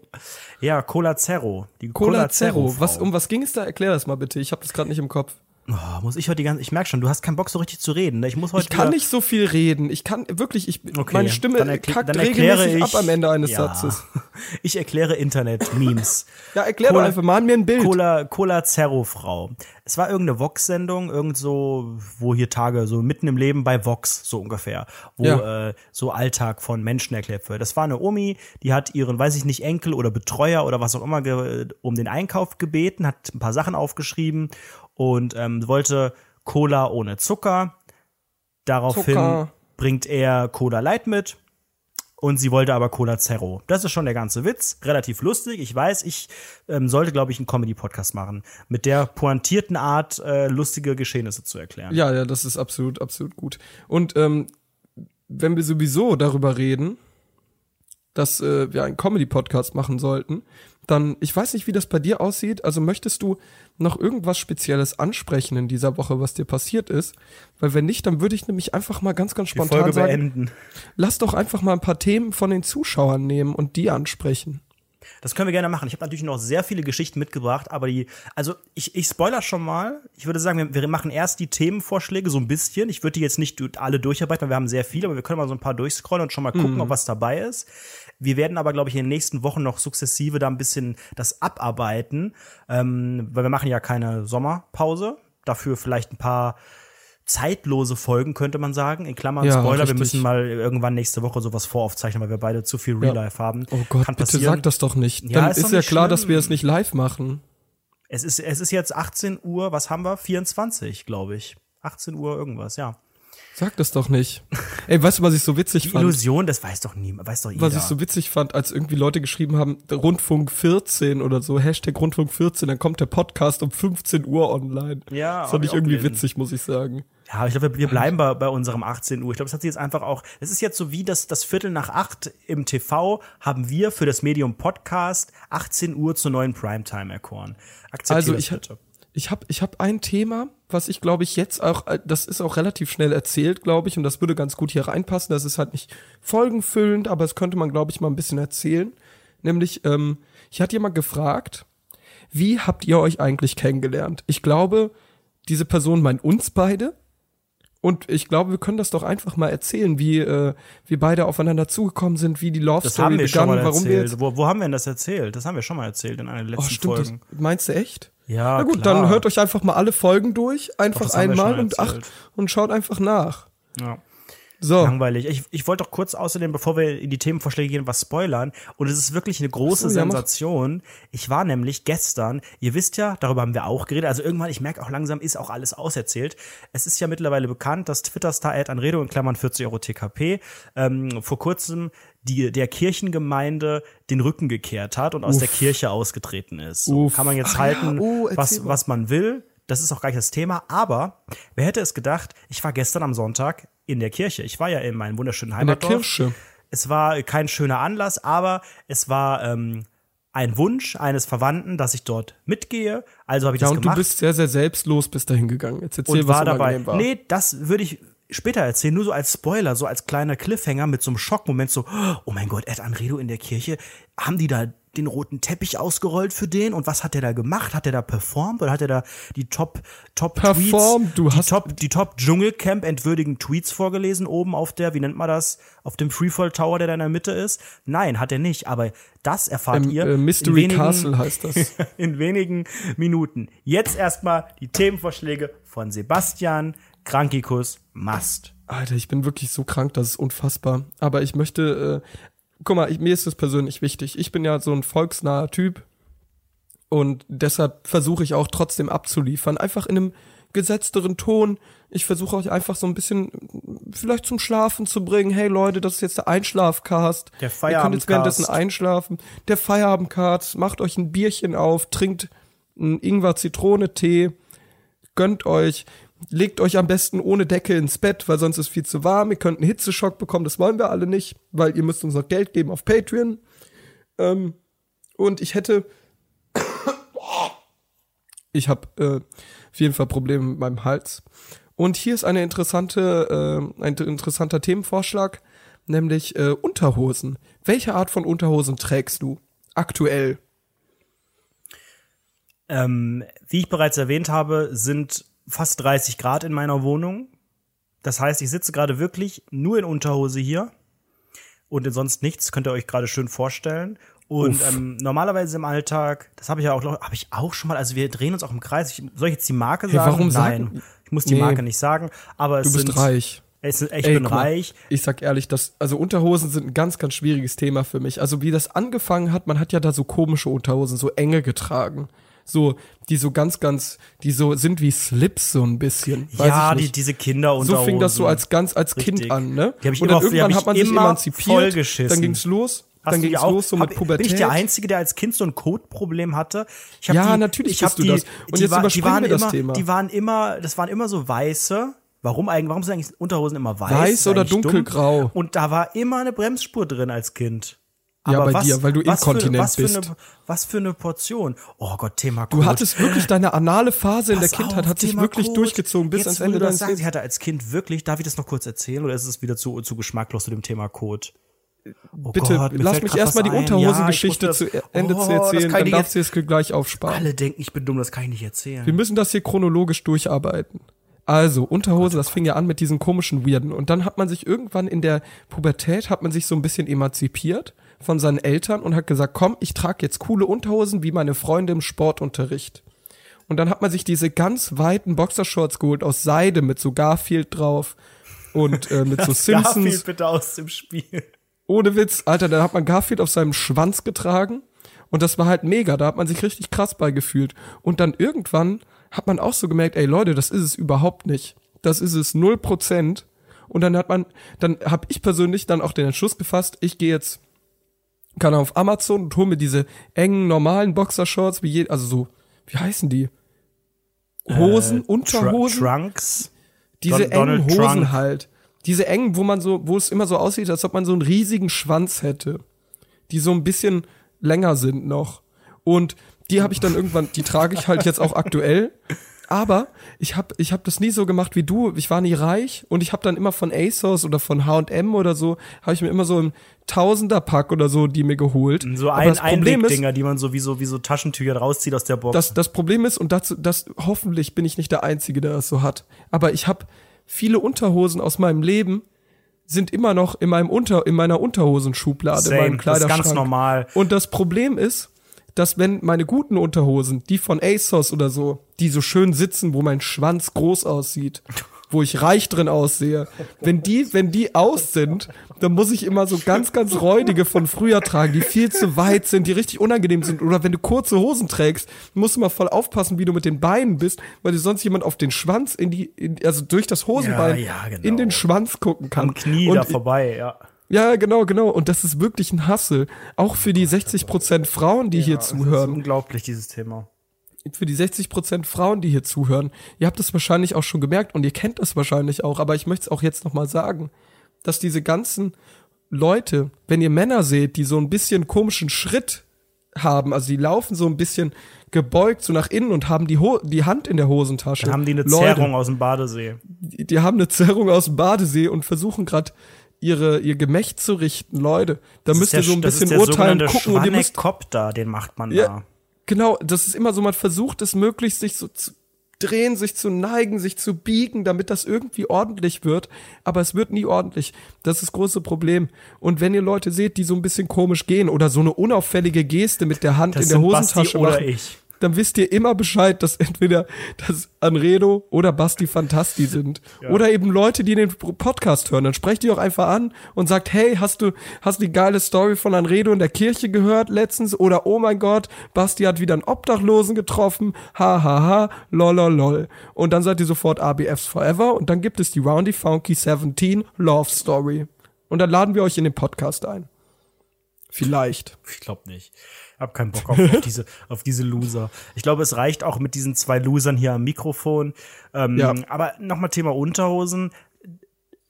Ja, Cola Zero. Die Cola Zerro. Zero-Frau. Was, um was ging es da? Erklär das mal bitte. Ich habe das gerade nicht im Kopf. Oh, muss ich heute die ganze, ich merke schon, du hast keinen Bock so richtig zu reden. Ne? Ich muss heute Ich kann nicht so viel reden. Ich kann wirklich, ich, Okay, meine Stimme dann kackt dann regelmäßig ich, ab am Ende eines ja. Satzes. Ich erkläre Internet-Memes. Ja, erklär Cola- doch einfach mal mir ein Bild. Cola, Cola Zero Frau. Es war irgendeine Vox-Sendung, irgend so, wo hier Tage, so mitten im Leben bei Vox, so ungefähr, wo Ja. äh, so Alltag von Menschen erklärt wird. Das war eine Omi, die hat ihren, weiß ich nicht, Enkel oder Betreuer oder was auch immer um den Einkauf gebeten, hat ein paar Sachen aufgeschrieben und ähm, wollte Cola ohne Zucker. Daraufhin Zucker. bringt er Cola Light mit und sie wollte aber Cola Zero. Das ist schon der ganze Witz. Relativ lustig. Ich weiß, ich ähm, sollte, glaube ich, einen Comedy-Podcast machen. Mit der pointierten Art, äh, lustige Geschehnisse zu erklären. Ja, ja, das ist absolut, absolut gut. Und ähm, wenn wir sowieso darüber reden, dass äh, wir einen Comedy-Podcast machen sollten, dann, ich weiß nicht, wie das bei dir aussieht. Also möchtest du noch irgendwas Spezielles ansprechen in dieser Woche, was dir passiert ist? Weil wenn nicht, dann würde ich nämlich einfach mal ganz, ganz spontan sagen, beenden. lass doch einfach mal ein paar Themen von den Zuschauern nehmen und die ansprechen. Das können wir gerne machen. Ich habe natürlich noch sehr viele Geschichten mitgebracht, aber die, also ich, ich spoiler schon mal. Ich würde sagen, wir, wir machen erst die Themenvorschläge so ein bisschen. Ich würde die jetzt nicht alle durcharbeiten, weil wir haben sehr viele, aber wir können mal so ein paar durchscrollen und schon mal gucken, ob was dabei ist. Wir werden aber, glaube ich, in den nächsten Wochen noch sukzessive da ein bisschen das abarbeiten, ähm, weil wir machen ja keine Sommerpause. Dafür vielleicht ein paar zeitlose Folgen, könnte man sagen. In Klammern Ja, Spoiler, wir richtig. müssen mal irgendwann nächste Woche sowas voraufzeichnen, weil wir beide zu viel Real Life haben. Oh Gott, Kann bitte passieren. sag das doch nicht. Ja, Dann ist ist, ja klar, dass schlimm. wir es nicht live machen. Es ist, es ist jetzt 18 Uhr, was haben wir? 24, glaube ich. 18 Uhr irgendwas, ja. Sag das doch nicht. Ey, weißt du, was ich so witzig Die fand? Illusion, das weiß doch niemand, weiß doch jeder. Was ich so witzig fand, als irgendwie Leute geschrieben haben, Rundfunk 14 oder so, Hashtag Rundfunk 14, dann kommt der Podcast um 15 Uhr online. Ja, Das fand ich irgendwie gelesen. witzig, muss ich sagen. Ja, ich glaube, wir, wir bleiben bei, bei unserem 18 Uhr. Ich glaube, das hat sich jetzt einfach auch, es ist jetzt so wie das, das Viertel nach acht im TV haben wir für das Medium Podcast 18 Uhr zur neuen Primetime erkoren. Akzeptiere also ich, bitte. Ich habe ich hab ein Thema, was ich glaube ich jetzt auch, äh, das ist auch relativ schnell erzählt, glaube ich, und das würde ganz gut hier reinpassen. Das ist halt nicht folgenfüllend, aber es könnte man, glaube ich, mal ein bisschen erzählen. Nämlich, ähm, ich hatte jemand gefragt, wie habt ihr euch eigentlich kennengelernt? Ich glaube, diese Person meint uns beide. Und ich glaube, wir können das doch einfach mal erzählen, wie äh, wir beide aufeinander zugekommen sind, wie die Love das Story haben wir begann, schon mal warum erzählt. wir jetzt wo, wo haben wir denn das erzählt? Das haben wir schon mal erzählt in einer der Oh, letzten stimmt, das, Folgen. meinst du echt? Ja, Na gut, klar. dann hört euch einfach mal alle Folgen durch, einfach das wir einmal und ach, erzählt. und schaut einfach nach. Ja. So, Langweilig. Ich, ich wollte doch kurz außerdem, bevor wir in die Themenvorschläge gehen, was spoilern. Und es ist wirklich eine große so, ja, mach. Sensation. Ich war nämlich gestern, ihr wisst ja, darüber haben wir auch geredet, also irgendwann, ich merke auch langsam, ist auch alles auserzählt. Es ist ja mittlerweile bekannt, dass Twitter-Star Ad Anredo in Klammern 40 Euro TKP ähm, vor kurzem die, der Kirchengemeinde den Rücken gekehrt hat und aus Uff. der Kirche ausgetreten ist. So, kann man jetzt Ach halten, ja, oh, was, was man will. Das ist auch gar nicht das Thema, aber wer hätte es gedacht, ich war gestern am Sonntag in der Kirche. Ich war ja in meinem wunderschönen in der Heimatdorf. Kirche. Es war kein schöner Anlass, aber es war ähm, ein Wunsch eines Verwandten, dass ich dort mitgehe. Also habe ich Ja, das und gemacht du bist sehr, sehr selbstlos bis dahin gegangen. Jetzt erzähl, und was war dabei. unangenehm war. Nee, das würde ich später erzählen, nur so als Spoiler, so als kleiner Cliffhanger mit so einem Schockmoment, so, oh mein Gott, Ed Anredo in der Kirche, haben die da den roten Teppich ausgerollt für den und was hat der da gemacht? Hat der da performt oder hat er da die Top Top Performt, Tweets, du die hast- Top die Top Dschungelcamp entwürdigen Tweets vorgelesen oben auf der, wie nennt man das, auf dem Freefall Tower, der da in der Mitte ist? Nein, hat er nicht, aber das erfahrt Im, ihr äh, in Mystery wenigen, Castle heißt das. in wenigen Minuten. Jetzt erstmal die Themenvorschläge von Sebastian Krankikus Mast. Alter, ich bin wirklich so krank, das ist unfassbar. Aber ich möchte, äh, guck mal, ich, mir ist das persönlich wichtig. Ich bin ja so ein volksnaher Typ und deshalb versuche ich auch trotzdem abzuliefern. Einfach in einem gesetzteren Ton. Ich versuche euch einfach so ein bisschen vielleicht zum Schlafen zu bringen. Hey Leute, das ist jetzt der Einschlafcast. Der Ihr könnt jetzt währenddessen Feierabendcast. einschlafen. Der Feierabendcast. Macht euch ein Bierchen auf, trinkt einen Ingwer-Zitrone-Tee gönnt euch, legt euch am besten ohne Decke ins Bett, weil sonst ist viel zu warm. Ihr könnt einen Hitzeschock bekommen, das wollen wir alle nicht, weil ihr müsst uns noch Geld geben auf Patreon. Ähm, und ich hätte, ich habe äh, auf jeden Fall Probleme mit meinem Hals. Und hier ist eine interessante, äh, ein interessanter Themenvorschlag, nämlich äh, Unterhosen. Welche Art von Unterhosen trägst du aktuell? Ähm, wie ich bereits erwähnt habe, sind fast 30 Grad in meiner Wohnung. Das heißt, ich sitze gerade wirklich nur in Unterhose hier und in sonst nichts, könnt ihr euch gerade schön vorstellen. Und ähm, normalerweise im Alltag, das habe ich ja auch, habe ich auch schon mal, also wir drehen uns auch im Kreis. Ich, soll ich jetzt die Marke Hey, sagen? warum Nein, sagen- ich muss die Nee. Marke nicht sagen. Aber es Du bist sind, reich. Es, ich Ey, bin mal, reich. Ich sag ehrlich, das, also Unterhosen sind ein ganz, ganz schwieriges Thema für mich. Also wie das angefangen hat, man hat ja da so komische Unterhosen, so enge getragen. So, die so ganz, ganz, die so sind wie Slips so ein bisschen. Ja, die, diese Kinder so fing das so als ganz als Kind Richtig. an, ne? Die hab ich Und immer- dann hab irgendwann hat man sich immer emanzipiert, dann ging's los, Hast dann ging's auch? los so mit Hab- Pubertät. Bin ich der Einzige, der als Kind so ein Codeproblem hatte? Ich hab Ja, die, natürlich ich hab du die, das. Und die jetzt war- die waren wir das immer, Thema. Die waren immer, das waren immer so weiße. Warum eigentlich? Warum sind eigentlich Unterhosen immer weiß? Weiß oder eigentlich dumm. dunkelgrau? Und da war immer eine Bremsspur drin als Kind. Ja, bei dir, weil du was inkontinent für, was bist. Für eine, was für eine Portion. Oh Gott, Thema Du Code. hattest wirklich deine anale Phase in der Kindheit, auf, hat sich wirklich Code. durchgezogen bis Jetzt, ans Ende du deines Lebens. Ich hatte als Kind wirklich, darf ich das noch kurz erzählen oder ist es wieder zu, zu geschmacklos zu dem Thema Code? Oh Bitte, Gott, lass mich erstmal was die. Unterhosengeschichte Ja, zu Ende Oh, zu erzählen, dann darfst du es gleich aufsparen. Alle denken, ich bin dumm, das kann ich nicht erzählen. Wir müssen das hier chronologisch durcharbeiten. Also, Unterhose, das fing ja an mit diesen komischen Weirden. Und dann hat man sich irgendwann in der Pubertät, hat man sich so ein bisschen emanzipiert von seinen Eltern und hat gesagt, komm, ich trage jetzt coole Unterhosen wie meine Freunde im Sportunterricht. Und dann hat man sich diese ganz weiten Boxershorts geholt aus Seide mit so Garfield drauf und äh, mit so Simpsons. Garfield bitte aus dem Spiel. Ohne Witz, Alter, da hat man Garfield auf seinem Schwanz getragen und das war halt mega, da hat man sich richtig krass bei gefühlt. Und dann irgendwann hat man auch so gemerkt, ey Leute, das ist es überhaupt nicht. Das ist es null Prozent. Und dann hat man, dann habe ich persönlich dann auch den Entschluss gefasst, ich gehe jetzt, kann auf Amazon und hole mir diese engen, normalen Boxershorts, wie je, also so, wie heißen die? Hosen, Äh, Unterhosen? Tr Trunks. Diese Don- Donald engen Hosen Trump. halt. Diese engen, wo man so, wo es immer so aussieht, als ob man so einen riesigen Schwanz hätte. Die so ein bisschen länger sind noch. Und die habe ich dann irgendwann, die trage ich halt jetzt auch aktuell. Aber ich habe ich hab das nie so gemacht wie du. Ich war nie reich und ich habe dann immer von ASOS oder von H&M oder so, habe ich mir immer so ein Tausender-Pack oder so die mir geholt. So Aber ein das Problem ist, Einwegdinger, die man so wie so, wie so Taschentücher rauszieht aus der Box. das, das Problem ist, und dazu, das, hoffentlich bin ich nicht der Einzige, der das so hat, aber ich habe viele Unterhosen aus meinem Leben, sind immer noch in meinem Unter, in meiner Unterhosenschublade, Same, in meinem das ist Kleiderschrank. ganz normal. Und das Problem ist, dass wenn meine guten Unterhosen, die von ASOS oder so, die so schön sitzen, wo mein Schwanz groß aussieht, wo ich reich drin aussehe, wenn die, wenn die aus sind, dann muss ich immer so ganz, ganz räudige von früher tragen, die viel zu weit sind, die richtig unangenehm sind. Oder wenn du kurze Hosen trägst, musst du mal voll aufpassen, wie du mit den Beinen bist, weil dir sonst jemand auf den Schwanz in die, in, also durch das Hosenbein Ja, ja, genau. in den Schwanz gucken kann. am Knie Und da vorbei, ja. ja, genau, genau. Und das ist wirklich ein Hassel. Auch für die 60% Frauen, die hier Das ist zuhören. unglaublich, dieses Thema. Für die 60% Frauen, die hier zuhören. Ihr habt es wahrscheinlich auch schon gemerkt und ihr kennt das wahrscheinlich auch, aber ich möchte es auch jetzt nochmal sagen, dass diese ganzen Leute, wenn ihr Männer seht, die so ein bisschen komischen Schritt haben, also die laufen so ein bisschen gebeugt so nach innen und haben die, Ho die Hand in der Hosentasche. Dann haben die eine Leute, Zerrung aus dem Badesee. die, die haben eine Zerrung aus dem Badesee und versuchen gerade ihre ihr Gemächt zu richten, Leute. Da müsst ihr so ein bisschen urteilen, gucken und ihr müsst Schwannekopter, den macht man ja, da. Genau, das ist immer so, man versucht es möglichst sich so zu drehen, sich zu neigen, sich zu biegen, damit das irgendwie ordentlich wird, aber es wird nie ordentlich. Das ist das große Problem. Und wenn ihr Leute seht, die so ein bisschen komisch gehen oder so eine unauffällige Geste mit der Hand Das in der sind Basti Hosentasche oder machen, ich. Dann wisst ihr immer Bescheid, dass entweder das Anredo oder Basti Fantasti sind. Oder eben Leute, die den Podcast hören. Dann sprecht die auch einfach an und sagt, hey, hast du, hast du die geile Story von Anredo in der Kirche gehört letztens? Oder oh mein Gott, Basti hat wieder einen Obdachlosen getroffen. Ha, ha, ha, lol, lol, lol. Und dann seid ihr sofort ABFs Forever und dann gibt es die Roundy Funky 17 Love Story. Und dann laden wir euch in den Podcast ein. Vielleicht. Ich glaube nicht. Hab keinen Bock auf, auf diese auf diese Loser. Ich glaube, es reicht auch mit diesen zwei Losern hier am Mikrofon. Ähm, Ja. Aber nochmal Thema Unterhosen.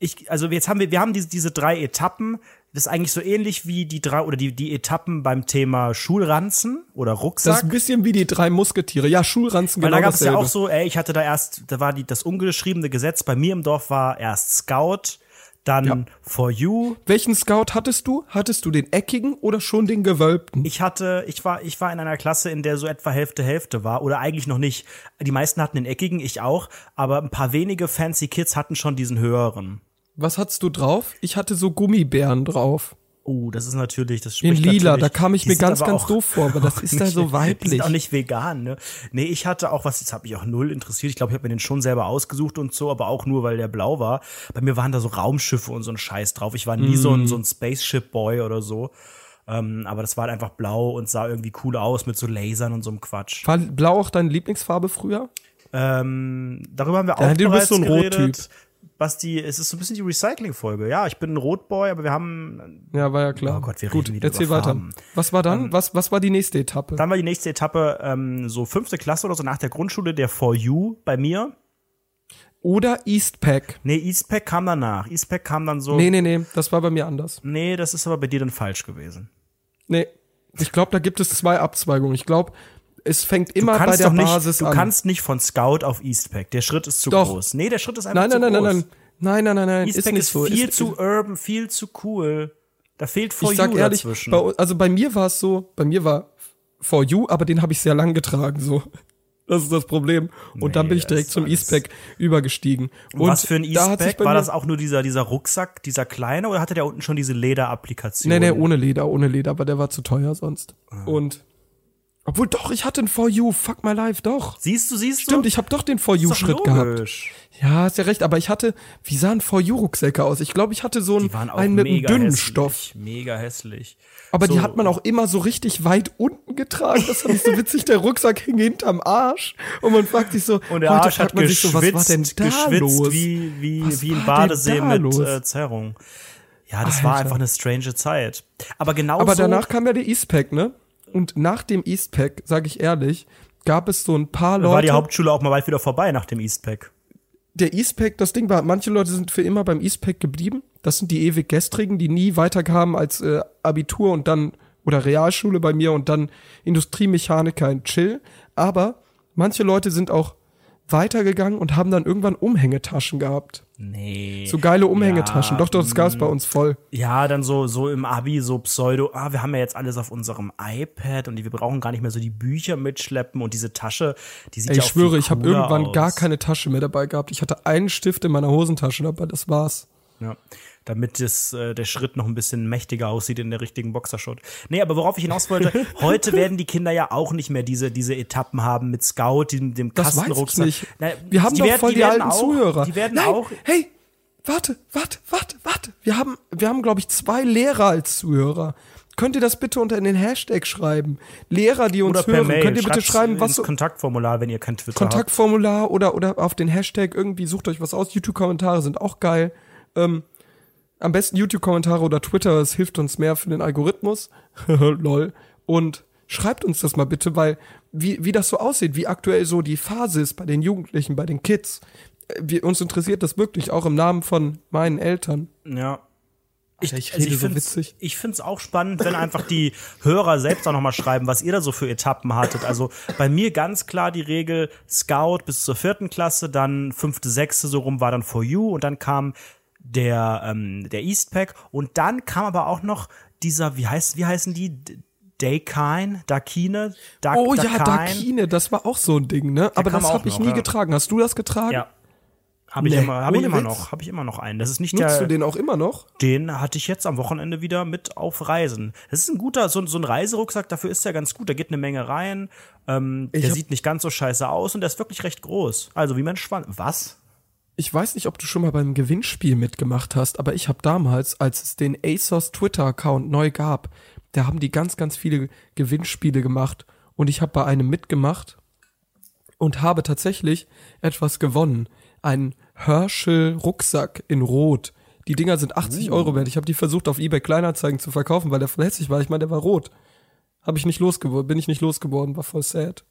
Ich, also jetzt haben wir, wir haben diese, diese drei Etappen. Das ist eigentlich so ähnlich wie die drei oder die, die Etappen beim Thema Schulranzen oder Das Rucksack. ist ein bisschen wie die drei Musketiere. Ja, Schulranzen Weil genau da gab es ja auch so, ey, ich hatte da erst, da war die, das ungeschriebene Gesetz bei mir im Dorf war erst Scout, dann Ja. For You. Welchen Scout hattest du? Hattest du den eckigen oder schon den gewölbten? Ich hatte, ich war, ich war in einer Klasse, in der so etwa Hälfte Hälfte war oder eigentlich noch nicht. Die meisten hatten den eckigen, ich auch, aber ein paar wenige fancy Kids hatten schon diesen höheren. Was hattest du drauf? Ich hatte so Gummibären drauf. Oh, das ist natürlich, das In spricht lila, natürlich- da kam ich mir ganz, ganz auch- doof vor, aber das ist da nicht- so weiblich. sind auch nicht vegan, ne? Nee, ich hatte auch was, das hat mich auch null interessiert. Ich glaube, ich habe mir den schon selber ausgesucht und so, aber auch nur, weil der blau war. Bei mir waren da so Raumschiffe und so ein Scheiß drauf. Ich war nie so Mm. ein, so ein Spaceship-Boy oder so. Ähm, aber das war halt einfach blau und sah irgendwie cool aus mit so Lasern und so einem Quatsch. War blau auch deine Lieblingsfarbe früher? Ähm, darüber haben wir auch Ja, du bereits bist so ein geredet. Rottyp. Basti, es ist so ein bisschen die Recycling-Folge. Ja, ich bin ein Rotboy, aber wir haben Ja, war ja klar. Oh Gott, wir Gut, reden wieder erzähl weiter. Farben. Was war dann? was, was war die nächste Etappe? Dann war die nächste Etappe ähm, so fünfte Klasse oder so nach der Grundschule, der For You bei mir. Oder Eastpack? Nee, Eastpack kam danach. Eastpack kam dann so. Nee, nee, nee, das war bei mir anders. Nee, das ist aber bei dir dann falsch gewesen. Nee, ich glaube, da gibt es zwei Abzweigungen. Ich glaube, es fängt immer bei der nicht, Basis du an. kannst nicht von Scout auf Eastpack. Der Schritt ist zu Doch. groß. Nee, der Schritt ist einfach nein, zu nein, nein, groß. nein, nein, nein, nein, nein, nein, ist Eastpack nicht ist so. viel ist, zu urban, viel zu cool. Da fehlt For ich sag You ehrlich, dazwischen. bei, also bei mir war es so, bei mir war For You, aber den habe ich sehr lang getragen, so. Das ist das Problem. Und dann Nee, bin ich direkt ist zum Eastpack übergestiegen. Und was für ein da Eastpack? bei War das auch nur dieser, dieser Rucksack, dieser kleine, oder hatte der unten schon diese Lederapplikation? Nee, nee, ohne Leder, ohne Leder, aber der war zu teuer sonst. Ah. Und obwohl doch, ich hatte einen For You, fuck my life, doch. Siehst du, siehst Stimmt, du? ich habe doch den For Ist You doch Schritt gehabt. Ja, hast ja recht, aber ich hatte, wie sahen For You Rucksäcke aus? Ich glaube, ich hatte so einen, einen mit einem dünnen hässlich. Stoff. Mega hässlich. Aber So. die hat man auch immer so richtig weit unten getragen. Das fand ich so witzig. Der Rucksack hing hinterm Arsch. Und man fragt sich so, Und der Arsch hat man sich so, was war denn da geschwitzt los? wie, wie, Was wie ein war Badesee mit äh, Zerrung. Ja, das war Alter. einfach eine strange Zeit. Aber genau Aber danach kam ja der Eastpack, ne? Und nach dem Eastpack, sage ich ehrlich, gab es so ein paar war die Leute. Hauptschule auch mal bald wieder vorbei nach dem Eastpack. der Eastpack, das Ding war, manche Leute sind für immer beim Eastpack geblieben. Das sind die ewig gestrigen, die nie weiterkamen als äh, Abitur und dann oder Realschule bei mir und dann Industriemechaniker in Chill. Aber manche Leute sind auch weitergegangen und haben dann irgendwann Umhängetaschen gehabt. Nee. So geile Umhängetaschen. Ja, doch, doch, das gab's mm. bei uns voll. Ja, dann so, so im Abi, so Pseudo, ah, wir haben ja jetzt alles auf unserem iPad und wir brauchen gar nicht mehr so die Bücher mitschleppen und diese Tasche, die sieht Ey, ja ich auch schwöre, ich habe irgendwann aus. gar keine Tasche mehr dabei gehabt. Ich hatte einen Stift in meiner Hosentasche dabei, das war's. Ja, damit das, äh, der Schritt noch ein bisschen mächtiger aussieht in der richtigen Boxershot. Nee, aber worauf ich hinaus wollte, heute werden die Kinder ja auch nicht mehr diese, diese Etappen haben mit Scout, dem, dem Das weiß ich Kastenrucksack. nicht. Na, Wir haben die doch werden- voll die, werden alten auch, Zuhörer. Die werden Nein, auch. Hey, warte, warte, warte, warte. Wir haben, wir haben, glaube ich, zwei Lehrer als Zuhörer. Könnt ihr das bitte unter in den Hashtag schreiben? Lehrer, die uns Oder per hören, Mail. könnt ihr bitte Schreibt's schreiben, was ins Kontaktformular, wenn ihr kein Twitter habt. Kontaktformular oder, oder auf den Hashtag irgendwie sucht euch was aus. YouTube-Kommentare sind auch geil. Ähm, am besten YouTube-Kommentare oder Twitter, es hilft uns mehr für den Algorithmus. Lol. Und schreibt uns das mal bitte, weil wie, wie das so aussieht, wie aktuell so die Phase ist bei den Jugendlichen, bei den Kids. Wir, uns interessiert das wirklich, auch im Namen von meinen Eltern. Ja. Ich, ich also ich so find's-. Ich finde es auch spannend, wenn einfach die Hörer selbst auch nochmal schreiben, was ihr da so für Etappen hattet. Also bei mir ganz klar die Regel Scout bis zur vierten Klasse, dann fünfte, sechste so rum war dann For You und dann kam der, ähm, der Eastpack und dann kam aber auch noch dieser, wie heißt, wie heißen die? Dakine, Dakine, Dak, Oh ja, Dakine. Das war auch so ein Ding, ne? Aber das habe ich noch, nie ja. getragen. Hast du das getragen? Ja. Habe ich Nee, immer, hab ich immer Witz. noch, habe ich immer noch einen. Das ist nicht Nutzt der, du den auch immer noch? den hatte ich jetzt am Wochenende wieder mit auf Reisen. Das ist ein guter, so, so ein Reiserucksack, dafür ist der ganz gut. Da geht eine Menge rein. Ähm, der sieht nicht ganz so scheiße aus und der ist wirklich recht groß. Also wie mein Schwanz. Was? Ich weiß nicht, ob du schon mal beim Gewinnspiel mitgemacht hast, aber ich habe damals, als es den ASOS Twitter-Account neu gab, da haben die ganz, ganz viele Gewinnspiele gemacht und ich habe bei einem mitgemacht und habe tatsächlich etwas gewonnen. Ein Herschel Rucksack in Rot. Die Dinger sind 80 Euro wert. Ich habe die versucht auf eBay Kleinanzeigen zu verkaufen, weil der voll hässlich war. Ich meine, der war rot. Habe ich nicht losgeworden, bin ich nicht losgeworden, war voll sad.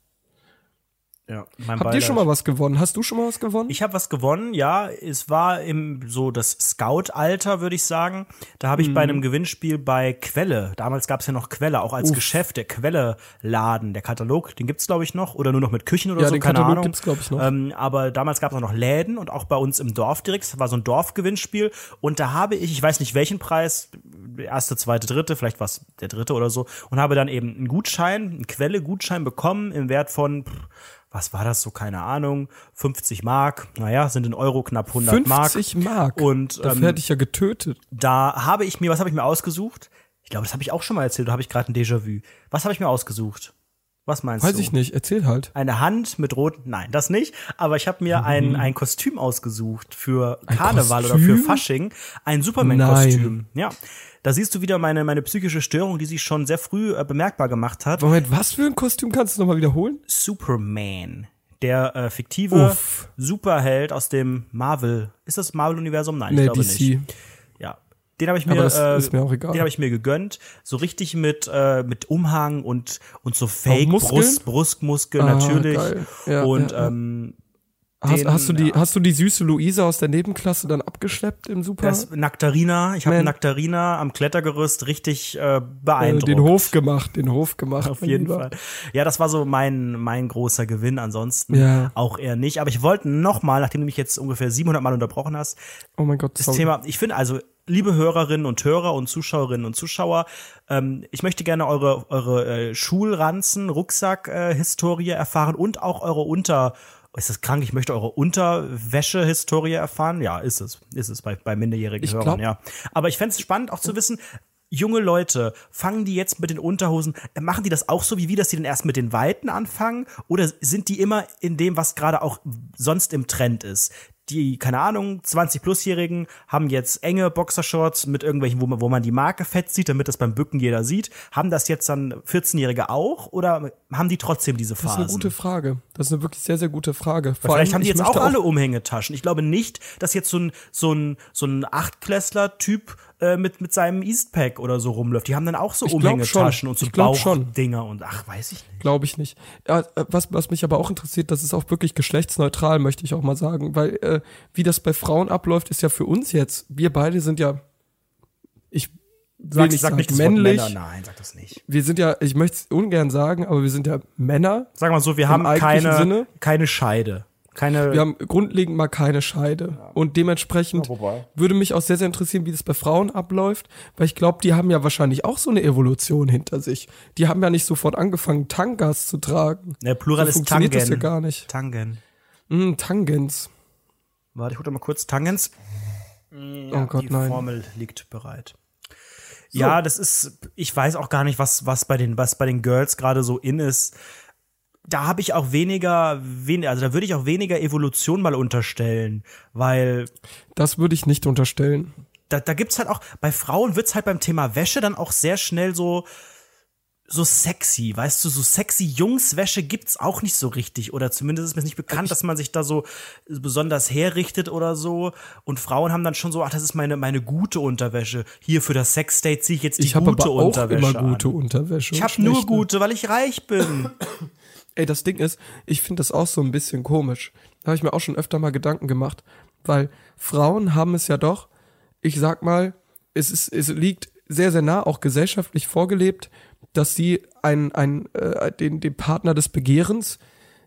Ja, mein Habt ihr schon mal was gewonnen? Hast du schon mal was gewonnen? Ich habe was gewonnen, ja. Es war im so das Scout-Alter, würde ich sagen. Da habe ich Mhm. bei einem Gewinnspiel bei Quelle, damals gab es ja noch Quelle, auch als Geschäft, der Quelle-Laden, der Katalog, den gibt's glaube ich noch, oder nur noch mit Küchen oder Ja, so, den keine Katalog Ahnung. gibt's, glaub ich, noch. Ähm, aber damals gab es auch noch Läden und auch bei uns im Dorf direkt. Das war so ein Dorfgewinnspiel. Und da habe ich, ich weiß nicht welchen Preis, erste, zweite, dritte, vielleicht war es der dritte oder so, und habe dann eben einen Gutschein, einen Quelle-Gutschein bekommen im Wert von, pff, was war das so, keine Ahnung, 50 Mark, naja, sind in Euro knapp 100 Mark. 50 Mark. Und Dafür ähm, hätte ich ja getötet. da habe ich mir, was habe ich mir ausgesucht? Ich glaube, das habe ich auch schon mal erzählt, da habe ich gerade ein Déjà-vu. Was habe ich mir ausgesucht? Was meinst Weiß du? ich nicht, erzähl halt. Eine Hand mit roten, nein, das nicht. Aber ich habe mir ein, ein Kostüm ausgesucht für Ein Karneval oder Kostüm? für Fasching. Ein Superman-Kostüm. Ja. Da siehst du wieder meine, meine psychische Störung, die sich schon sehr früh äh, bemerkbar gemacht hat. Moment, was für ein Kostüm kannst du nochmal wiederholen? Superman. Der äh, fiktive Uff. Superheld aus dem Marvel. Ist das Marvel-Universum? Nein, ich Nee, glaube DC. nicht. Den habe ich mir, äh, den habe ich mir gegönnt, so richtig mit äh, mit Umhang und und so Fake? Brust Brustmuskeln Ah, natürlich geil. Ja, und ja, ja. ähm Hast, Den, hast, du die, ja. hast du die süße Luisa aus der Nebenklasse dann abgeschleppt im Super? das Naktarina, ich habe. Naktarina am Klettergerüst richtig äh, äh, beeindruckt. den Hof gemacht, den Hof gemacht. Auf jeden Lieber. Fall. Ja, das war so mein, mein großer Gewinn. Ansonsten Ja. auch eher nicht. Aber ich wollte noch mal, nachdem du mich jetzt ungefähr 700 Mal unterbrochen hast, Oh mein Gott, das sorry. Thema, ich finde also, liebe Hörerinnen und Hörer und Zuschauerinnen und Zuschauer, ähm, ich möchte gerne eure, eure äh, Schulranzen, Rucksack-Historie erfahren und auch eure Unter, ist das krank? Ich möchte eure Unterwäsche-Historie erfahren. Ja, ist es. Ist es bei, bei minderjährigen Ich Hörern, glaub- ja. Aber ich fände es spannend auch zu wissen, junge Leute, fangen die jetzt mit den Unterhosen, äh, machen die das auch so wie wir, dass die dann erst mit den Weiten anfangen? Oder sind die immer in dem, was gerade auch sonst im Trend ist? Die, keine Ahnung, 20-Plus-Jährigen haben jetzt enge Boxershorts mit irgendwelchen, wo man, wo man die Marke fett sieht, damit das beim Bücken jeder sieht. Haben das jetzt dann 14-Jährige auch oder haben die trotzdem diese Das ist Phasen? eine gute Frage. Das ist eine wirklich sehr, sehr gute Frage. Vor Vielleicht allem, haben die jetzt auch alle Umhängetaschen. Ich glaube nicht, dass jetzt so ein, so ein, so ein Achtklässler-Typ äh, mit, mit seinem Eastpack oder so rumläuft. Die haben dann auch so Umhängetaschen und so Ich glaub schon. Bauchdinger und ach, weiß ich nicht. Glaube ich nicht. Ja, äh, was, was mich aber auch interessiert, das ist auch wirklich geschlechtsneutral, möchte ich auch mal sagen, weil äh, wie das bei Frauen abläuft, ist ja für uns jetzt, wir beide sind ja, ich will nicht sagen das Wort männlich. Nein, sag das nicht. wir sind ja, ich möchte es ungern sagen, aber wir sind ja Männer, Sag mal so, wir haben keine, Sinne? keine Scheide. Keine, wir haben grundlegend mal keine Scheide und dementsprechend Ja, würde mich auch sehr, sehr interessieren, wie das bei Frauen abläuft, weil ich glaube, die haben ja wahrscheinlich auch so eine Evolution hinter sich. Die haben ja nicht sofort angefangen, Tangas zu tragen. ne, Plural so ist funktioniert Tangen. das ja gar nicht. Tangen. Mm, Tangens. Warte, ich hol da mal kurz Tangens. oh Gott, Die nein. Formel liegt bereit. Ja, das ist, ich weiß auch gar nicht, was, was bei den, was bei den Girls gerade so in ist. Da habe ich auch weniger, wen, also da würde ich auch weniger Evolution mal unterstellen, weil Das würde ich nicht unterstellen. da, da gibt's halt auch, bei Frauen wird's halt beim Thema Wäsche dann auch sehr schnell so, so sexy, weißt du, so sexy Jungswäsche gibt's auch nicht so richtig oder zumindest ist mir nicht bekannt, dass man sich da so besonders herrichtet oder so und Frauen haben dann schon so, ach, das ist meine meine gute Unterwäsche. Hier für das Sexdate ziehe ich jetzt die Ich habe gute aber auch Unterwäsche immer gute an. Unterwäsche. Ich habe nur gute, weil ich reich bin. Ey, das Ding ist, ich finde das auch so ein bisschen komisch. Da habe ich mir auch schon öfter mal Gedanken gemacht, weil Frauen haben es ja doch, ich sag mal, es ist, es liegt sehr, sehr nah, auch gesellschaftlich vorgelebt, dass sie einen, einen, äh, den, den Partner des Begehrens,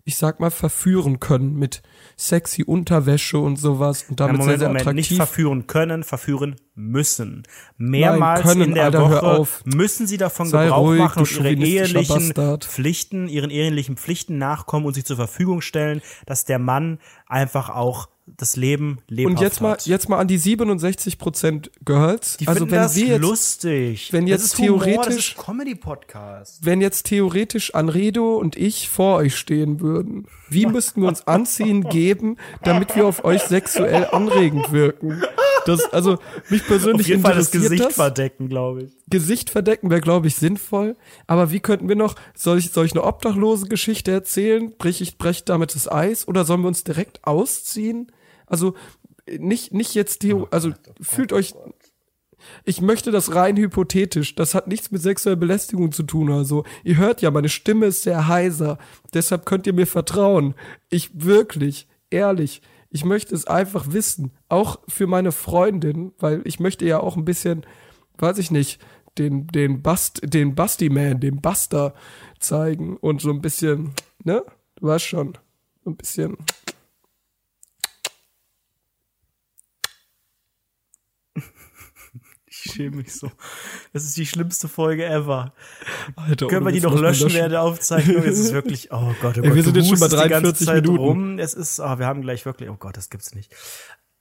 ich sag mal, verführen können mit sexy Unterwäsche und sowas und Ja, damit Moment, sehr, sehr Moment, nicht attraktiv. verführen können, verführen müssen. Mehrmals können, in der Alter, Woche auf. müssen sie davon Sei Gebrauch ruhig, machen und ihre ehelichen Bastard. Pflichten, ihren ehelichen Pflichten nachkommen und sich zur Verfügung stellen, dass der Mann einfach auch das Leben lebhaft und jetzt mal, hat. jetzt mal an die 67% Girls. Die also wenn das wir jetzt lustig. wenn jetzt theoretisch- Comedy-Podcast. wenn jetzt theoretisch Anredo und ich vor euch stehen würden, wie müssten wir uns anziehen geben, damit wir auf euch sexuell anregend wirken? Das, also, mich persönlich Auf jeden Fall das Gesicht das. verdecken, glaube ich. Gesicht verdecken wäre, glaube ich, sinnvoll. Aber wie könnten wir noch, soll ich, soll ich eine obdachlose Geschichte erzählen? Brech ich, brech damit das Eis? Oder sollen wir uns direkt ausziehen? Also, nicht, nicht jetzt, Theo, also, fühlt euch, ich möchte das rein hypothetisch. Das hat nichts mit sexueller Belästigung zu tun oder so. Ihr hört ja, meine Stimme ist sehr heiser. Deshalb könnt ihr mir vertrauen. Ich wirklich, ehrlich, ich möchte es einfach wissen. Auch für meine Freundin, weil ich möchte ja auch ein bisschen, weiß ich nicht, den, den Bast, den Basti-Man, den Buster zeigen und so ein bisschen, ne? Du weißt schon, so ein bisschen. Ich schäme mich so. Das ist die schlimmste Folge ever. Alter, Können wir die noch man löschen während der Aufzeichnung? Es ist wirklich, oh Gott, oh Ey, Gott. wir sind jetzt schon bei hustest die ganze 43 Zeit Minuten. Rum. Es ist, oh, wir haben gleich wirklich, oh Gott, das gibt's nicht.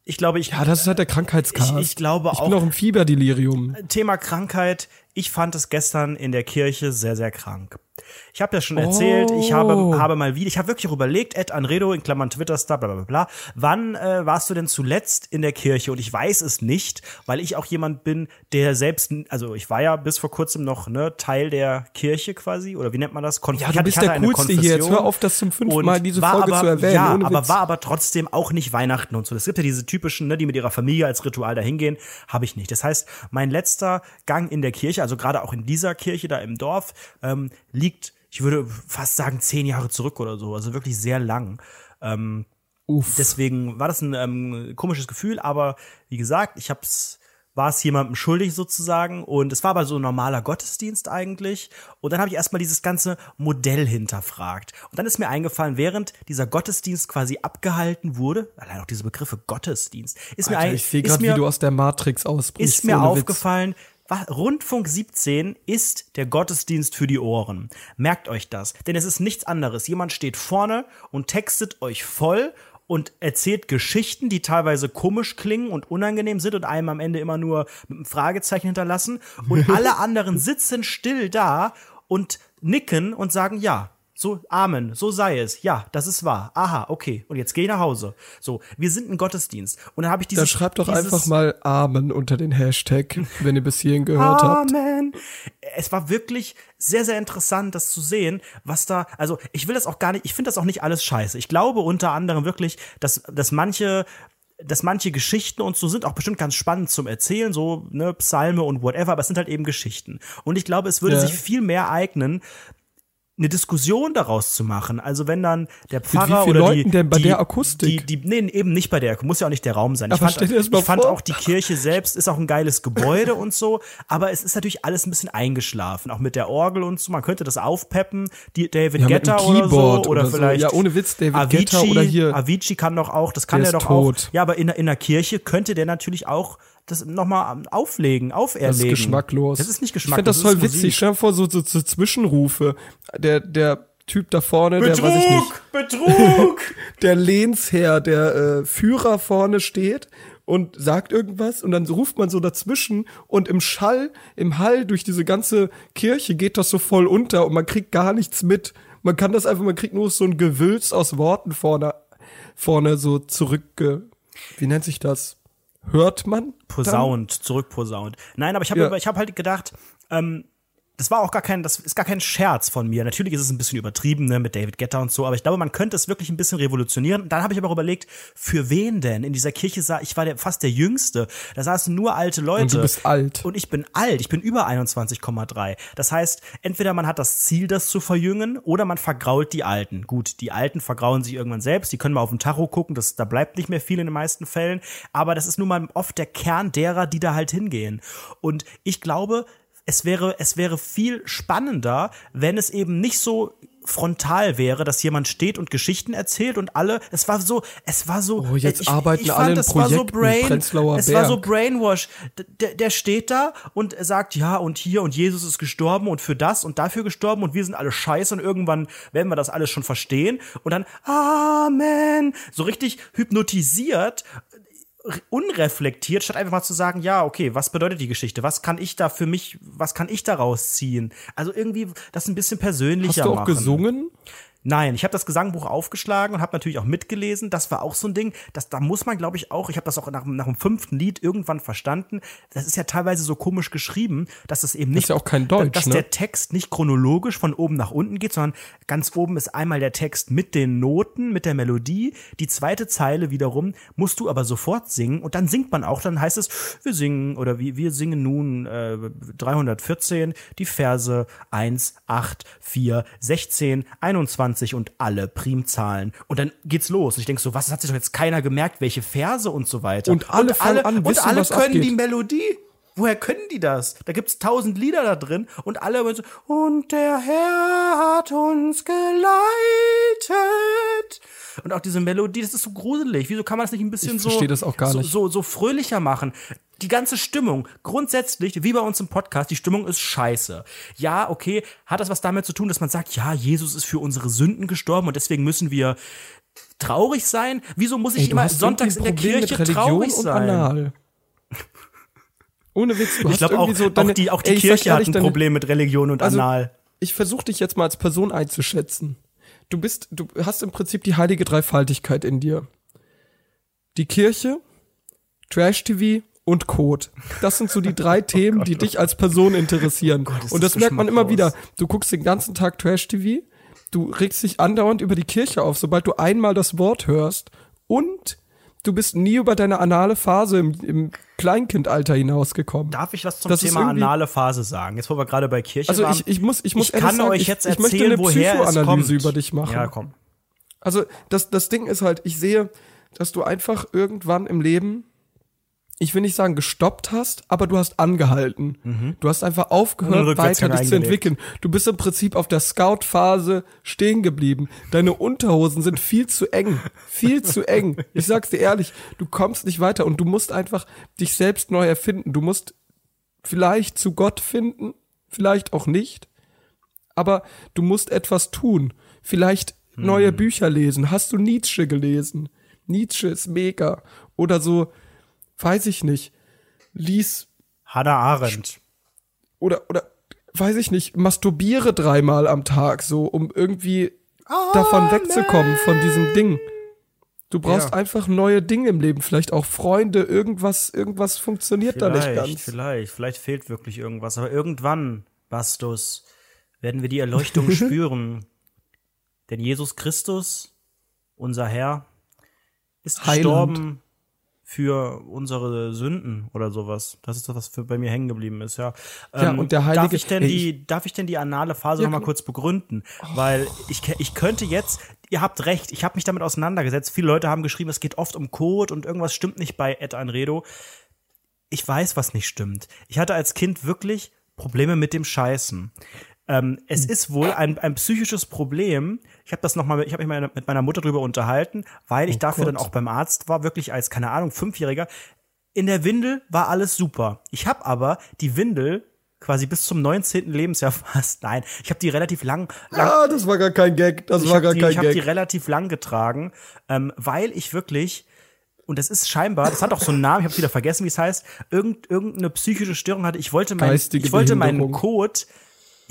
Ich glaube, ich, Ja, das ist halt der Krankheitscast. Ich- ich glaube Ich bin auch- auch im Fieberdelirium. Thema Krankheit. Ich fand es gestern in der Kirche sehr, sehr krank. Ich habe ja schon erzählt, ich habe, Oh. habe mal wieder, ich habe wirklich auch überlegt, Ed Anredo in Klammern Twitter-Star, bla bla bla, wann äh, warst du denn zuletzt in der Kirche? Und ich weiß es nicht, weil ich auch jemand bin, der selbst, also ich war ja bis vor kurzem noch ne, Teil der Kirche quasi, oder wie nennt man das? Kon Ja, ich du bist der Coolste hier. Jetzt hör auf, das zum fünften Mal diese war Folge aber, zu erwähnen. Ja, aber war aber trotzdem auch nicht Weihnachten und so. Es gibt ja diese typischen, ne, die mit ihrer Familie als Ritual dahin gehen, habe ich nicht. Das heißt, mein letzter Gang in der Kirche, also gerade auch in dieser Kirche da im Dorf, ähm, liegt, ich würde fast sagen, zehn Jahre zurück oder so. Also wirklich sehr lang. Ähm, Uff. Deswegen war das ein ähm, komisches Gefühl, aber wie gesagt, ich hab's war es jemandem schuldig sozusagen und es war aber so ein normaler Gottesdienst eigentlich und dann habe ich erstmal dieses ganze Modell hinterfragt und dann ist mir eingefallen, während dieser Gottesdienst quasi abgehalten wurde, allein auch diese Begriffe Gottesdienst, ist mir Alter, ein, ich sehe gerade, mir wie du aus der Matrix ausbrichst. ist mir ohne Witz. Rundfunk 17 ist der Gottesdienst für die Ohren. Merkt euch das, denn es ist nichts anderes. Jemand steht vorne und textet euch voll und erzählt Geschichten, die teilweise komisch klingen und unangenehm sind und einem am Ende immer nur mit einem Fragezeichen hinterlassen. Und alle anderen sitzen still da und nicken und sagen ja. So, Amen, so sei es. Ja, das ist wahr. Aha, okay. Und jetzt geh nach Hause. So, wir sind ein Gottesdienst. Und dann habe ich dieses. Dann schreibt doch einfach mal Amen unter den Hashtag, wenn ihr bis hierhin gehört habt. Amen. Es war wirklich sehr, sehr interessant, das zu sehen, was da, also ich will das auch gar nicht, ich finde das auch nicht alles scheiße. Ich glaube unter anderem wirklich, dass, dass manche dass manche Geschichten und so sind auch bestimmt ganz spannend zum Erzählen, so ne, Psalme und whatever, aber es sind halt eben Geschichten. Und ich glaube, es würde Ja. sich viel mehr eignen, eine Diskussion daraus zu machen. Also wenn dann der Pfarrer oder Leuten die, denn bei die, der Akustik? Die, die, nee, eben nicht bei der, muss ja auch nicht der Raum sein. Ich Aber fand, ich fand auch die Kirche selbst ist auch ein geiles Gebäude und so, aber es ist natürlich alles ein bisschen eingeschlafen, auch mit der Orgel und so. Man könnte das aufpeppen, die David Ja, Guetta oder so oder, oder so. vielleicht Ja, ohne Witz, David Avicii, Guetta oder hier- Avicii kann doch auch, das kann Der er doch auch. tot. Ja, aber in, in der Kirche könnte der natürlich auch das nochmal auflegen, auferlegen. Das ist geschmacklos. Das ist nicht Ich finde geschmacklos. das voll witzig. Stell dir vor, so, so, so Zwischenrufe. Der, der Typ da vorne, der weiß ich nicht. Betrug! der Lehnsherr, der äh, Führer vorne steht und sagt irgendwas und dann ruft man so dazwischen und im Schall, im Hall durch diese ganze Kirche geht das so voll unter und man kriegt gar nichts mit. Man kann das einfach, man kriegt nur so ein Gewülz aus Worten vorne, vorne so zurückge, wie nennt sich das? Hört man? posaunt, zurückposaunt. Nein, aber ich habe Ja. ich hab halt gedacht, ähm, das war auch gar kein, das ist gar kein Scherz von mir. Natürlich ist es ein bisschen übertrieben, ne, mit David Guetta und so, aber ich glaube, man könnte es wirklich ein bisschen revolutionieren. Dann habe ich aber auch überlegt, für wen denn? In dieser Kirche sah, ich war der, fast der Jüngste. Da saßen nur alte Leute. Und du bist alt. Und ich bin alt, ich bin über 21,3. Das heißt, entweder man hat das Ziel, das zu verjüngen, oder man vergrault die Alten. Gut, die Alten vergraulen sich irgendwann selbst, die können mal auf den Tacho gucken, das, da bleibt nicht mehr viel in den meisten Fällen, aber das ist nun mal oft der Kern derer, die da halt hingehen. Und ich glaube, es wäre, es wäre viel spannender, wenn es eben nicht so frontal wäre, dass jemand steht und Geschichten erzählt und alle, es war so, es war so, Oh, jetzt ich, arbeiten ich alle fand, in es war so brain, Prenzlauer es war so. Brainwash. Der, der steht da und sagt, ja, und hier und Jesus ist gestorben und für das und dafür gestorben und wir sind alle scheiße und irgendwann werden wir das alles schon verstehen und dann Amen. So richtig hypnotisiert unreflektiert, statt einfach mal zu sagen, ja, okay, was bedeutet die Geschichte? Was kann ich da für mich, was kann ich daraus ziehen? Also irgendwie das ein bisschen persönlicher Hast du auch machen. gesungen? Nein, ich habe das Gesangbuch aufgeschlagen und habe natürlich auch mitgelesen. Das war auch so ein Ding, das, da muss man, glaube ich, auch, ich habe das auch nach, nach dem fünften Lied irgendwann verstanden. Das ist ja teilweise so komisch geschrieben, dass es eben nicht, ja auch kein Deutsch, dass ne? der Text nicht chronologisch von oben nach unten geht, sondern ganz oben ist einmal der Text mit den Noten, mit der Melodie. Die zweite Zeile wiederum musst du aber sofort singen und dann singt man auch. Dann heißt es, wir singen oder wir, wir singen nun äh, 314 die Verse 1, 8, 4, 16, 21 und alle Primzahlen. Und dann geht's los. Ich denk so, was hat sich doch jetzt keiner gemerkt, welche Verse und so weiter. Und alle fangen an, und wissen, alle was können abgeht. die Melodie. Woher können die das? Da gibt's tausend Lieder da drin und alle so, und der Herr hat uns geleitet. Und auch diese Melodie, das ist so gruselig. Wieso kann man das nicht ein bisschen so, so, nicht. so, so fröhlicher machen? Die ganze Stimmung, grundsätzlich, wie bei uns im Podcast, die Stimmung ist scheiße. Ja, okay, hat das was damit zu tun, dass man sagt, ja, Jesus ist für unsere Sünden gestorben und deswegen müssen wir traurig sein? Wieso muss ich Ey, immer sonntags in der Kirche traurig und sein? Ohne Witz, du Ich glaube auch, so deine, auch die, auch die Ey, Kirche ehrlich, hat ein deine- Problem mit Religion und Also, Anal. Ich versuche dich jetzt mal als Person einzuschätzen. Du bist, du hast im Prinzip die heilige Dreifaltigkeit in dir. Die Kirche, Trash-TV und Code. Das sind so die drei Themen, die dich als Person interessieren. Oh ist und das das merkt man immer wieder. Du guckst den ganzen Tag Trash-TV, du regst dich andauernd über die Kirche auf, sobald du einmal das Wort hörst und du bist nie über deine anale Phase im, im Kleinkindalter hinausgekommen. Darf ich was zum das Thema anale Phase sagen? Jetzt, wo wir gerade bei Kirche Also waren. ich, ich muss, ich muss ich kann sagen, euch ich, jetzt ich möchte erzählen, eine woher es kommt. Psychoanalyse über dich machen. Ja, komm. Also das, das Ding ist halt, ich sehe, dass du einfach irgendwann im Leben, ich will nicht sagen gestoppt hast, aber du hast angehalten. Du hast einfach aufgehört, weiter dich zu entwickeln. Du bist im Prinzip auf der Scout-Phase stehen geblieben. Deine Unterhosen sind viel zu eng. Viel zu eng. Ich sag's dir ehrlich, du kommst nicht weiter und du musst einfach dich selbst neu erfinden. Du musst vielleicht zu Gott finden, vielleicht auch nicht. Aber du musst etwas tun. Vielleicht neue Bücher lesen. Hast du Nietzsche gelesen? Nietzsche ist mega. Oder so, weiß ich nicht. Lies Hannah Arendt. oder oder weiß ich nicht, masturbiere dreimal am Tag, so um irgendwie davon wegzukommen von diesem Ding. Du brauchst Ja. einfach neue Dinge im Leben, vielleicht auch Freunde, irgendwas, irgendwas funktioniert da nicht Vielleicht, ganz. vielleicht, vielleicht fehlt wirklich irgendwas. Aber irgendwann, Bastus, werden wir die Erleuchtung spüren. Denn Jesus Christus, unser Herr, ist Heiland. gestorben für unsere Sünden oder sowas. Das ist das, was für bei mir hängen geblieben ist, ja. Ja, Ähm, und der Heilige- darf ich denn die, darf ich denn die anale Phase Ja, noch mal klar. kurz begründen? Weil ich, ich könnte jetzt, ihr habt recht, ich habe mich damit auseinandergesetzt. Viele Leute haben geschrieben, es geht oft um Code und irgendwas stimmt nicht bei Ed Anredo. Ich weiß, was nicht stimmt. Ich hatte als Kind wirklich Probleme mit dem Scheißen. Ähm, es ist wohl ein, ein psychisches Problem. Ich habe das noch mal, ich habe mich mal mit meiner Mutter drüber unterhalten, weil ich dafür Gott. dann auch beim Arzt war, wirklich als keine Ahnung fünfjähriger. In der Windel war alles super. Ich habe aber die Windel quasi bis zum 19. Lebensjahr fast, nein, ich habe die relativ lang, lang Ah, das war gar kein Gag. Das ich war habe gar die, kein ich hab die Gag. relativ lang getragen, ähm, weil ich wirklich und das ist scheinbar, das hat auch so einen Namen, ich habe wieder vergessen, wie es heißt, irgend, irgendeine psychische Störung hatte. Ich wollte, mein, Geistige ich wollte meinen. Code,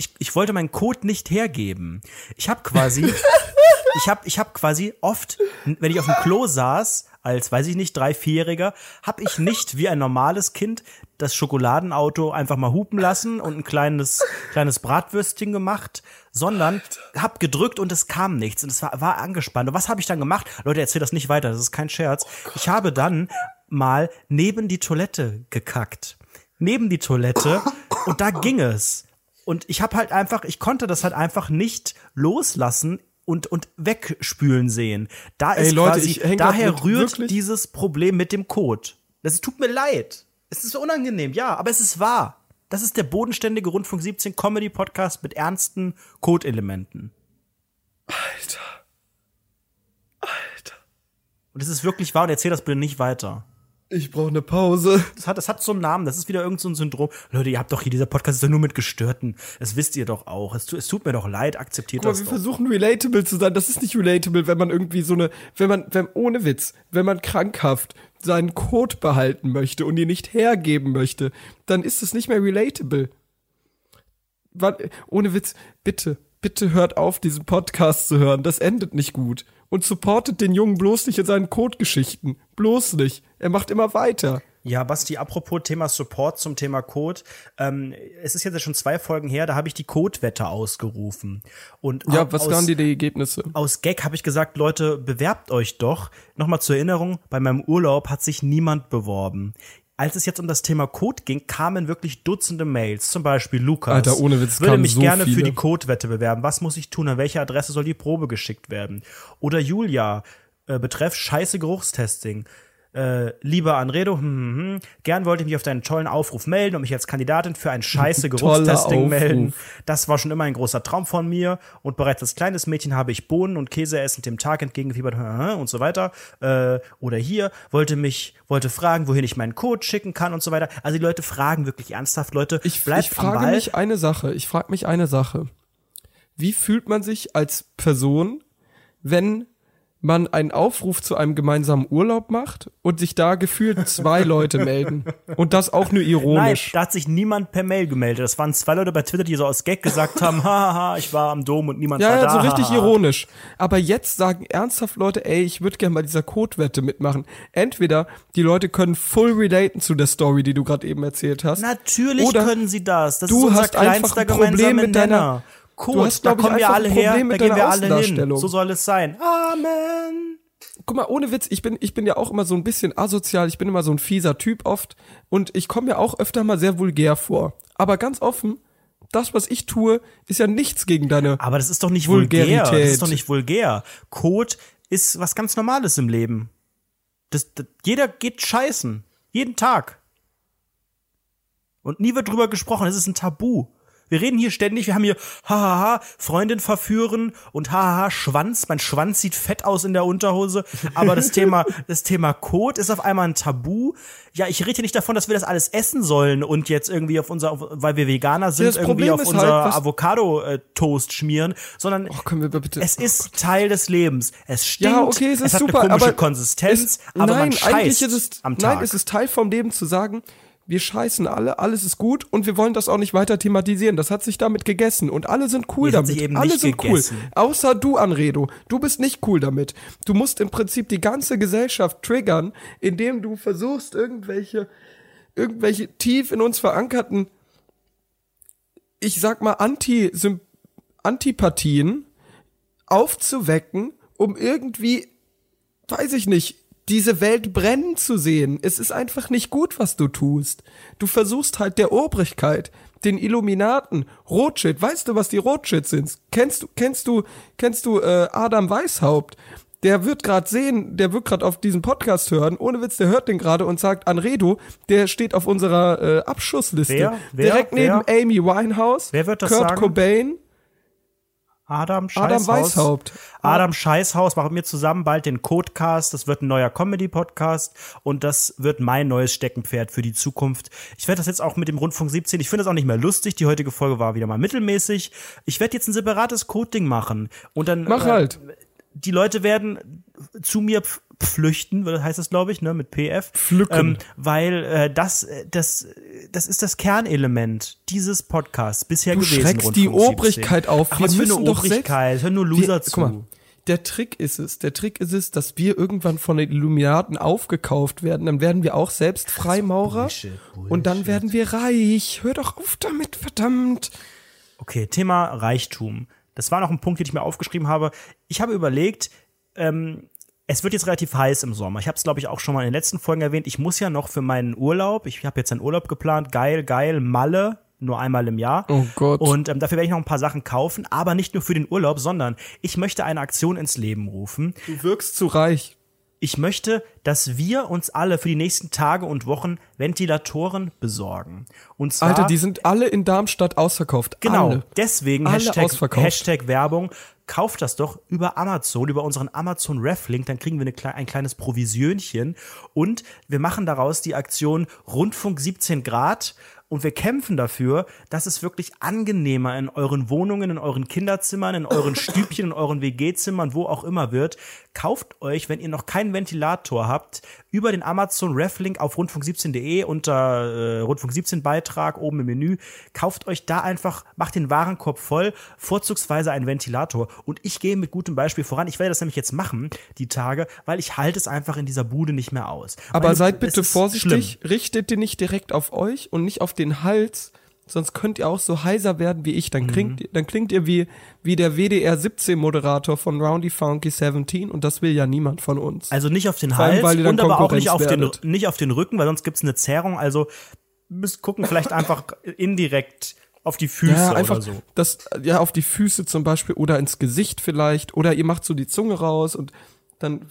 ich, ich wollte meinen Code nicht hergeben. Ich habe quasi, ich habe ich hab quasi oft, wenn ich auf dem Klo saß, als, weiß ich nicht, drei, vierjähriger, habe ich nicht wie ein normales Kind das Schokoladenauto einfach mal hupen lassen und ein kleines, kleines Bratwürstchen gemacht, sondern hab gedrückt und es kam nichts und es war, war angespannt. Und was habe ich dann gemacht? Leute, erzähl das nicht weiter, das ist kein Scherz. Ich habe dann mal neben die Toilette gekackt. Neben die Toilette und da ging es. Und ich habe halt einfach, ich konnte das halt einfach nicht loslassen und, und wegspülen sehen. Da Ey, ist Leute, quasi, daher rührt wirklich- dieses Problem mit dem Code. Das tut mir leid. Es ist unangenehm, ja, aber es ist wahr. Das ist der bodenständige Rundfunk 17 Comedy Podcast mit ernsten Code-Elementen. Alter. Alter. Und es ist wirklich wahr und erzähl das bitte nicht weiter. Ich brauche eine Pause. Das hat, das hat so einen Namen, das ist wieder irgend so ein Syndrom. Leute, ihr habt doch hier, dieser Podcast ist doch nur mit Gestörten. Das wisst ihr doch auch. Es, es tut mir doch leid, akzeptiert Guck mal, das wir doch. versuchen relatable zu sein. Das ist nicht relatable, wenn man irgendwie so eine, wenn man, wenn, ohne Witz, wenn man krankhaft seinen Code behalten möchte und ihn nicht hergeben möchte, dann ist es nicht mehr relatable. Warte, ohne Witz, bitte, bitte hört auf, diesen Podcast zu hören. Das endet nicht gut. Und supportet den Jungen bloß nicht in seinen Code-Geschichten. Bloß nicht. Er macht immer weiter. Ja, Basti, apropos Thema Support zum Thema Code. Ähm, es ist jetzt schon zwei Folgen her, da habe ich die Codewette ausgerufen. Und Ja, was aus, waren die, die Ergebnisse? aus Gag habe ich gesagt, Leute, bewerbt euch doch. Nochmal zur Erinnerung, bei meinem Urlaub hat sich niemand beworben. Als es jetzt um das Thema Code ging, kamen wirklich Dutzende Mails. Zum Beispiel Lukas. Alter, ohne Witz, Würde mich so gerne für viele. die Codewette bewerben. Was muss ich tun? An welche Adresse soll die Probe geschickt werden? Oder Julia, äh, betreff scheiße Geruchstesting. Äh, lieber Anredo, hm, hm, hm, gern wollte ich mich auf deinen tollen Aufruf melden und mich als Kandidatin für ein scheiße Geruchstesting melden. Das war schon immer ein großer Traum von mir und bereits als kleines Mädchen habe ich Bohnen und Käse essend dem Tag entgegengefiebert und so weiter. Äh, oder hier wollte mich, wollte fragen, wohin ich meinen Code schicken kann und so weiter. Also die Leute fragen wirklich ernsthaft, Leute, Ich, bleibt ich frage Ball. mich eine Sache. Ich frage mich eine Sache. Wie fühlt man sich als Person, wenn man einen Aufruf zu einem gemeinsamen Urlaub macht und sich da gefühlt zwei Leute melden? Und das auch nur Nein, ironisch. da hat sich niemand per Mail gemeldet. Das waren zwei Leute bei Twitter, die so aus Gag gesagt haben, haha, ich war am Dom und niemand ja, war ja, da. so richtig ironisch. Aber jetzt sagen ernsthaft Leute, ey, ich würde gerne bei dieser Codewette mitmachen. Entweder die Leute können full relaten zu der Story, die du gerade eben erzählt hast. Natürlich können sie das. Das du ist unser hast einfach kleinster ein Problem mit deiner- Nenner. Du Code, hast, da kommen wir alle her, Problem da mit gehen wir alle hin. So soll es sein. Amen. guck mal, ohne Witz, ich bin, ich bin ja auch immer so ein bisschen asozial, ich bin immer so ein fieser Typ oft und ich komme mir auch öfter mal sehr vulgär vor. Aber ganz offen, das, was ich tue, ist ja nichts gegen deine. Aber das ist doch nicht vulgär. Das ist doch nicht vulgär. Code ist was ganz Normales im Leben. Das, das, jeder geht scheißen. Jeden Tag. Und nie wird drüber gesprochen. Das ist ein Tabu. Wir reden hier ständig, wir haben hier hahaha, Freundin verführen und hahaha, Schwanz. Mein Schwanz sieht fett aus in der Unterhose. Aber das Thema, das Thema Code ist auf einmal ein Tabu. Ja, ich rede hier nicht davon, dass wir das alles essen sollen und jetzt irgendwie auf unser, weil wir Veganer sind, das irgendwie Problem auf unser halt, was- Avocado-Toast schmieren, sondern Oh, es ist Teil des Lebens. Es stinkt, ja, okay, es ist hat super, eine komische aber Konsistenz, es, aber nein, man scheißt eigentlich ist es, am Tag. Nein, es ist Teil vom Leben zu sagen, wir scheißen alle, alles ist gut und wir wollen das auch nicht weiter thematisieren. Das hat sich damit gegessen und alle sind cool hat damit. alle sind gegessen. cool. Außer du, Anredo. Du bist nicht cool damit. Du musst im Prinzip die ganze Gesellschaft triggern, indem du versuchst, irgendwelche, irgendwelche tief in uns verankerten, ich sag mal, Anti Antipathien aufzuwecken, um irgendwie weiß ich nicht, diese Welt brennen zu sehen. Es ist einfach nicht gut, was du tust. Du versuchst halt der Obrigkeit, den Illuminaten, Rothschild, weißt du, was die Rothschild sind? Kennst du, kennst du, kennst du äh, Adam Weishaupt? Der wird gerade sehen, der wird gerade auf diesen Podcast hören. Ohne Witz, der hört den gerade und sagt, Anredo, der steht auf unserer äh, Abschussliste. Wer? Wer? Direkt neben Wer? Amy Winehouse, Wer wird das Kurt sagen? Cobain, Adam Scheißhaus. Adam Weishaupt. Adam Scheißhaus machen wir zusammen bald den Codecast. Das wird ein neuer Comedy-Podcast und das wird mein neues Steckenpferd für die Zukunft. Ich werde das jetzt auch mit dem Rundfunk 17. Ich finde das auch nicht mehr lustig. Die heutige Folge war wieder mal mittelmäßig. Ich werde jetzt ein separates Coding machen und dann Mach äh, halt. die Leute werden zu mir pflüchten, heißt das, glaube ich, ne, mit PF. Pflücken. Ähm, weil äh, das, äh, das, das ist das Kernelement dieses Podcasts bisher Du gewesen. schreckst die Rundfunk 17. Obrigkeit auf. Ach, Wir was müssen doch Obrigkeit. Hör nur Loser Wir- zu. Guck mal, der Trick ist es, der Trick ist es, dass wir irgendwann von den Illuminaten aufgekauft werden. Dann werden wir auch selbst Freimaurer. Bullshit, Und dann werden wir reich. Hör doch auf damit, verdammt. Okay, Thema Reichtum. Das war noch ein Punkt, den ich mir aufgeschrieben habe. Ich habe überlegt, ähm, es wird jetzt relativ heiß im Sommer. Ich habe es, glaube ich, auch schon mal in den letzten Folgen erwähnt. Ich muss ja noch für meinen Urlaub, ich habe jetzt einen Urlaub geplant, geil, geil, Malle, nur einmal im Jahr. Oh Gott. Und ähm, dafür werde ich noch ein paar Sachen kaufen, aber nicht nur für den Urlaub, sondern ich möchte eine Aktion ins Leben rufen. Du wirkst zu reich. Ich möchte, dass wir uns alle für die nächsten Tage und Wochen Ventilatoren besorgen. Und zwar Alter, die sind alle in Darmstadt ausverkauft. Genau, Alle. deswegen Alle Hashtag. Hashtag Werbung. Kauft das doch über Amazon, über unseren Amazon Reflink, dann kriegen wir eine, ein kleines Provisionchen und wir machen daraus die Aktion Rundfunk 17 Grad und wir kämpfen dafür, dass es wirklich angenehmer in euren Wohnungen, in euren Kinderzimmern, in euren Stübchen, in euren WG-Zimmern, wo auch immer wird. Kauft euch, wenn ihr noch keinen Ventilator habt, über den Amazon Reflink auf rundfunk17.de unter äh, Rundfunk 17 Beitrag oben im Menü. Kauft euch da einfach, macht den Warenkorb voll, vorzugsweise einen Ventilator. Und ich gehe mit gutem Beispiel voran. Ich werde das nämlich jetzt machen, die Tage, weil ich halte es einfach in dieser Bude nicht mehr aus. Aber Meine- seid bitte vorsichtig, schlimm. richtet den nicht direkt auf euch und nicht auf den Hals, sonst könnt ihr auch so heiser werden wie ich. Mhm. Dann klingt, dann klingt ihr wie, wie der WDR 17 Moderator von Roundy Funky 17 und das will ja niemand von uns. Also nicht auf den allem, Hals dann und aber auch nicht auf, den, nicht auf den Rücken, weil sonst gibt's eine Zerrung. Also müsst gucken, vielleicht einfach indirekt auf die Füße ja, einfach oder so. das, ja, auf die Füße zum Beispiel oder ins Gesicht vielleicht oder ihr macht so die Zunge raus und dann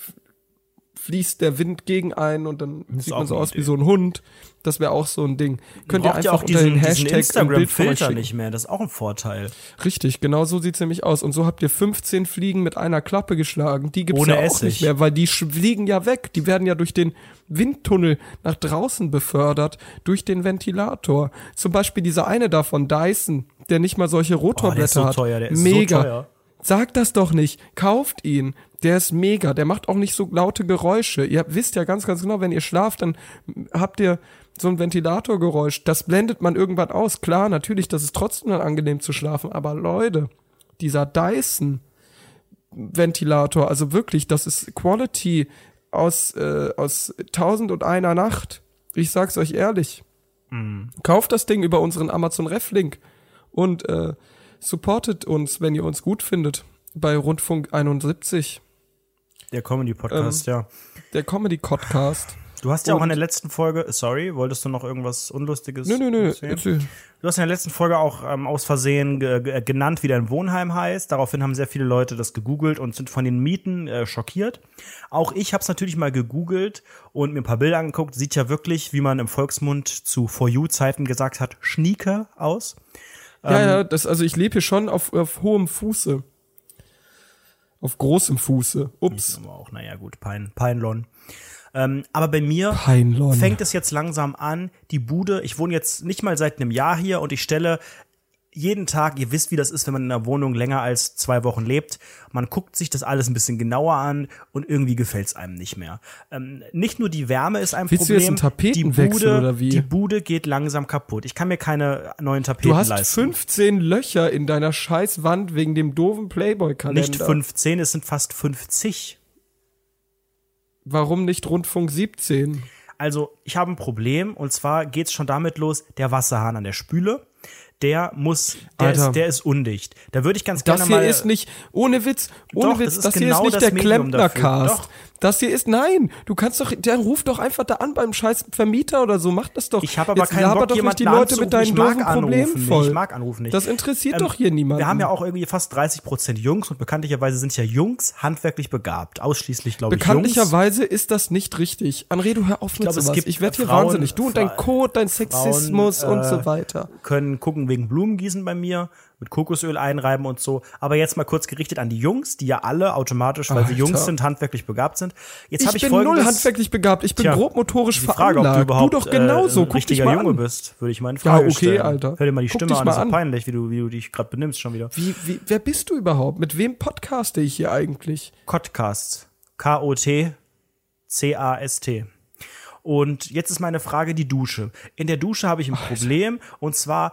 fließt der Wind gegen einen und dann sieht auch man so aus wie Idee. so ein Hund. Das wäre auch so ein Ding. Könnt ihr Braucht ja einfach auch unter diesen, den diesen Hashtag Instagram-Filter nicht mehr. Das ist auch ein Vorteil. Richtig, genau so sieht's nämlich aus. Und so habt ihr 15 Fliegen mit einer Klappe geschlagen. Die gibt's Ohne ja auch Essig. nicht mehr, weil die fliegen ja weg. Die werden ja durch den Windtunnel nach draußen befördert, durch den Ventilator. Zum Beispiel dieser eine da von Dyson, der nicht mal solche Rotorblätter so hat. teuer, der ist so mega. teuer. Sagt das doch nicht. Kauft ihn. Der ist mega. Der macht auch nicht so laute Geräusche. Ihr wisst ja ganz, ganz genau, wenn ihr schlaft, dann habt ihr so ein Ventilatorgeräusch. Das blendet man irgendwann aus. Klar, natürlich, das ist trotzdem dann angenehm zu schlafen. Aber Leute, dieser Dyson Ventilator, also wirklich, das ist Quality aus, äh, aus tausend und einer Nacht. Ich sag's euch ehrlich. Kauft das Ding über unseren Amazon Reflink und äh, supportet uns, wenn ihr uns gut findet, bei Rundfunk 71, Der Comedy-Podcast, Ähm, ja. der Comedy-Podcast. Du hast ja auch und- in der letzten Folge, sorry, wolltest du noch irgendwas Unlustiges Nö, nö, nö. erzählen? Du hast in der letzten Folge auch ähm, aus Versehen ge ge genannt, wie dein Wohnheim heißt. Daraufhin haben sehr viele Leute das gegoogelt und sind von den Mieten äh, schockiert. Auch ich habe es natürlich mal gegoogelt und mir ein paar Bilder angeguckt. Sieht ja wirklich, wie man im Volksmund zu For You-Zeiten gesagt hat, schnieke aus. Ja, ja, das, also ich lebe hier schon auf, auf hohem Fuße. Auf großem Fuße. Ups. Aber auch, naja, gut, Pein, Peinlon. Ähm, aber bei mir Peinlon. fängt es jetzt langsam an, die Bude, ich wohne jetzt nicht mal seit einem Jahr hier und ich stelle jeden Tag, ihr wisst, wie das ist, wenn man in einer Wohnung länger als zwei Wochen lebt, man guckt sich das alles ein bisschen genauer an und irgendwie gefällt es einem nicht mehr. Ähm, nicht nur die Wärme ist ein Willst du Problem, jetzt einen Tapetenwechsel die Bude, oder wie? die Bude geht langsam kaputt. Ich kann mir keine neuen Tapeten Du hast leisten. 15 Löcher in deiner scheiß Wand wegen dem doofen Playboy-Kalender. nicht 15, es sind fast 50. Warum nicht Rundfunk 17? Also, ich habe ein Problem und zwar geht's schon damit los, der Wasserhahn an der Spüle. Der muss, der Alter. ist, der ist undicht. Da würde ich ganz gerne Das hier mal. ist nicht, ohne Witz, ohne Doch, Witz, das das, hier genau ist nicht das der. Klempner-Cast. Das hier ist, nein, du kannst doch, der ruft doch einfach da an beim scheiß Vermieter oder so, mach das doch. Ich habe aber Jetzt keinen Bock, doch nicht die Leute mit deinen ich doofen Problemen nicht. voll. Ich mag anrufen nicht. Das interessiert Ähm, doch hier niemanden. Wir haben ja auch irgendwie fast 30 Prozent Jungs und bekanntlicherweise sind ja Jungs handwerklich begabt. Ausschließlich, glaube ich. Bekanntlicherweise ist das nicht richtig. Anredo, hör auf mit glaube, es sowas. gibt Ich werde hier Frauen- wahnsinnig. Du und dein Code, dein Sexismus Frauen, und äh, so weiter. können gucken wegen Blumengießen bei mir, mit Kokosöl einreiben und so. Aber jetzt mal kurz gerichtet an die Jungs, die ja alle automatisch, weil sie Alter. Jungs sind, handwerklich begabt sind. Jetzt habe Ich ich bin null handwerklich begabt. Ich bin Tja, grobmotorisch die Frage, ob du überhaupt doch genauso. äh, ein Guck dich richtiger mal Junge an. bist, würde ich mal in Frage okay, stellen. Alter. Hör dir mal die Guck Stimme an, mal ist so peinlich, wie du, wie du dich gerade benimmst schon wieder. Wie, wie, wer bist du überhaupt? Mit wem podcaste ich hier eigentlich? Podcast. K-O-T, C-A-S-T. Und jetzt ist meine Frage die Dusche. In der Dusche habe ich ein Problem und zwar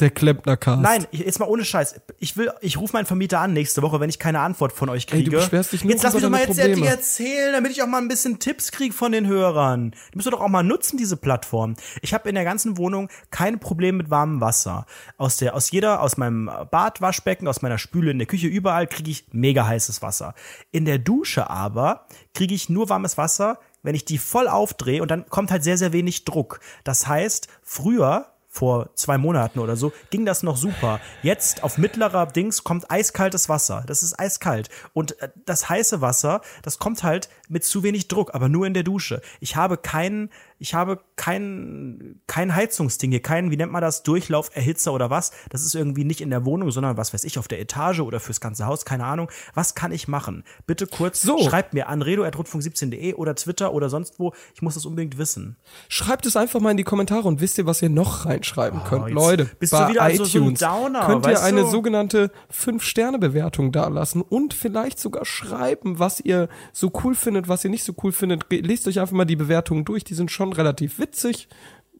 Der Klempner-Cast. Nein, jetzt mal ohne Scheiß. Ich will, ich rufe meinen Vermieter an nächste Woche, wenn ich keine Antwort von euch Ey, kriege. du beschwerst dich nur jetzt lass mich doch mal jetzt Probleme. erzählen, damit ich auch mal ein bisschen Tipps kriege von den Hörern. Die müssen doch auch mal nutzen, diese Plattform. Ich habe in der ganzen Wohnung kein Problem mit warmem Wasser. Aus der, aus jeder, aus meinem Bad, Waschbecken, aus meiner Spüle in der Küche, überall kriege ich mega heißes Wasser. In der Dusche aber kriege ich nur warmes Wasser, wenn ich die voll aufdrehe und dann kommt halt sehr, sehr wenig Druck. Das heißt, früher vor zwei Monaten oder so, ging das noch super. Jetzt auf mittlerer Dings kommt eiskaltes Wasser. Das ist eiskalt. Und äh, das heiße Wasser, das kommt halt mit zu wenig Druck, aber nur in der Dusche. Ich habe keinen, ich habe kein, kein Heizungsding hier, keinen, wie nennt man das, Durchlauferhitzer oder was. Das ist irgendwie nicht in der Wohnung, sondern was weiß ich, auf der Etage oder fürs ganze Haus, keine Ahnung. Was kann ich machen? Bitte kurz, So. schreibt mir an redo.rundfunk17.de oder Twitter oder sonst wo. Ich muss das unbedingt wissen. Schreibt es einfach mal in die Kommentare und wisst ihr, was ihr noch reinschreiben könnt. Oh, jetzt Leute, bist du bei wieder so- so ein iTunes Downer, könnt ihr eine du? sogenannte 5-Sterne-Bewertung dalassen und vielleicht sogar schreiben, was ihr so cool findet, was ihr nicht so cool findet. Lest euch einfach mal die Bewertungen durch, die sind schon relativ witzig.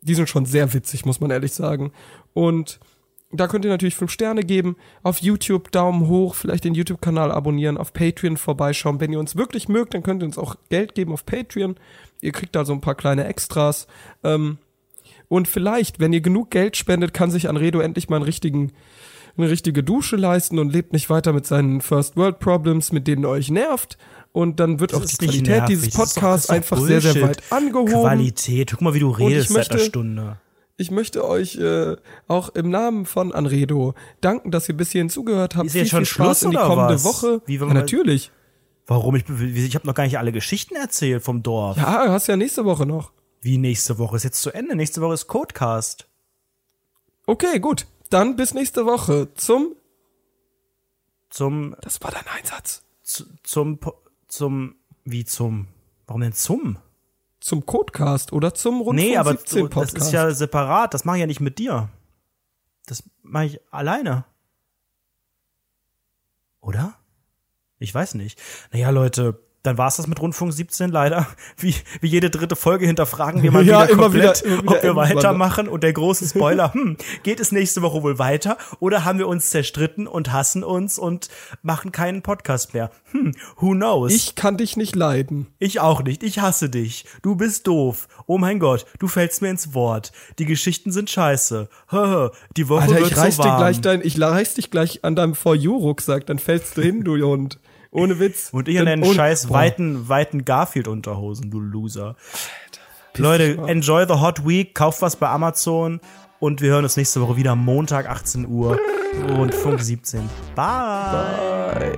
Die sind schon sehr witzig, muss man ehrlich sagen. Und da könnt ihr natürlich 5 Sterne geben. Auf YouTube Daumen hoch, vielleicht den YouTube-Kanal abonnieren, auf Patreon vorbeischauen. Wenn ihr uns wirklich mögt, dann könnt ihr uns auch Geld geben auf Patreon. Ihr kriegt da so ein paar kleine Extras. Ähm, und vielleicht, wenn ihr genug Geld spendet, kann sich Anredo endlich mal einen richtigen, eine richtige Dusche leisten und lebt nicht weiter mit seinen First World Problems, mit denen er euch nervt. Und dann wird auch die Qualität nervig, dieses das das Podcasts einfach sehr, sehr Bullshit. weit angehoben. Qualität. Guck mal, wie du redest seit einer möchte- Stunde. Ich möchte euch äh, auch im Namen von Anredo danken, dass ihr bis hierhin zugehört habt. Ist jetzt viel, schon viel Spaß Schluss in die oder kommende was? Woche. Wie, ja, natürlich. Warum? Ich, ich habe noch gar nicht alle Geschichten erzählt vom Dorf. Ja, hast ja nächste Woche noch. Wie nächste Woche ist jetzt zu Ende. Nächste Woche ist Codecast. Okay, gut. Dann bis nächste Woche zum. Zum, Das war dein Einsatz. zu, zum, zum, wie zum, warum denn zum? Zum Codecast oder zum Rundfunk Nee, aber 17 das Podcast. ist ja separat. Das mache ich ja nicht mit dir. Das mache ich alleine. Oder? Ich weiß nicht. Naja, Leute, dann war's das mit Rundfunk 17 leider. Wie, wie jede dritte Folge hinterfragen wir mal Ja, wieder immer komplett, wieder- wieder ob wir weitermachen. Und der große Spoiler, hm, geht es nächste Woche wohl weiter? Oder haben wir uns zerstritten und hassen uns und machen keinen Podcast mehr? Hm, who knows? ich kann dich nicht leiden. Ich auch nicht. Ich hasse dich. Du bist doof. Oh mein Gott, du fällst mir ins Wort. Die Geschichten sind scheiße. Die Woche Alter, wird ich reiß so dir warm. gleich dein, ich reiß dich gleich an deinem For You Rucksack, dann fällst du hin, du Hund. Ohne Witz. Und ich Dann deinen scheiß Boah. weiten, weiten Garfield-Unterhosen, du Loser. Leute, enjoy the hot week, kauft was bei Amazon und wir hören uns nächste Woche wieder Montag 18 Uhr und Funk 17. Bye. Bye.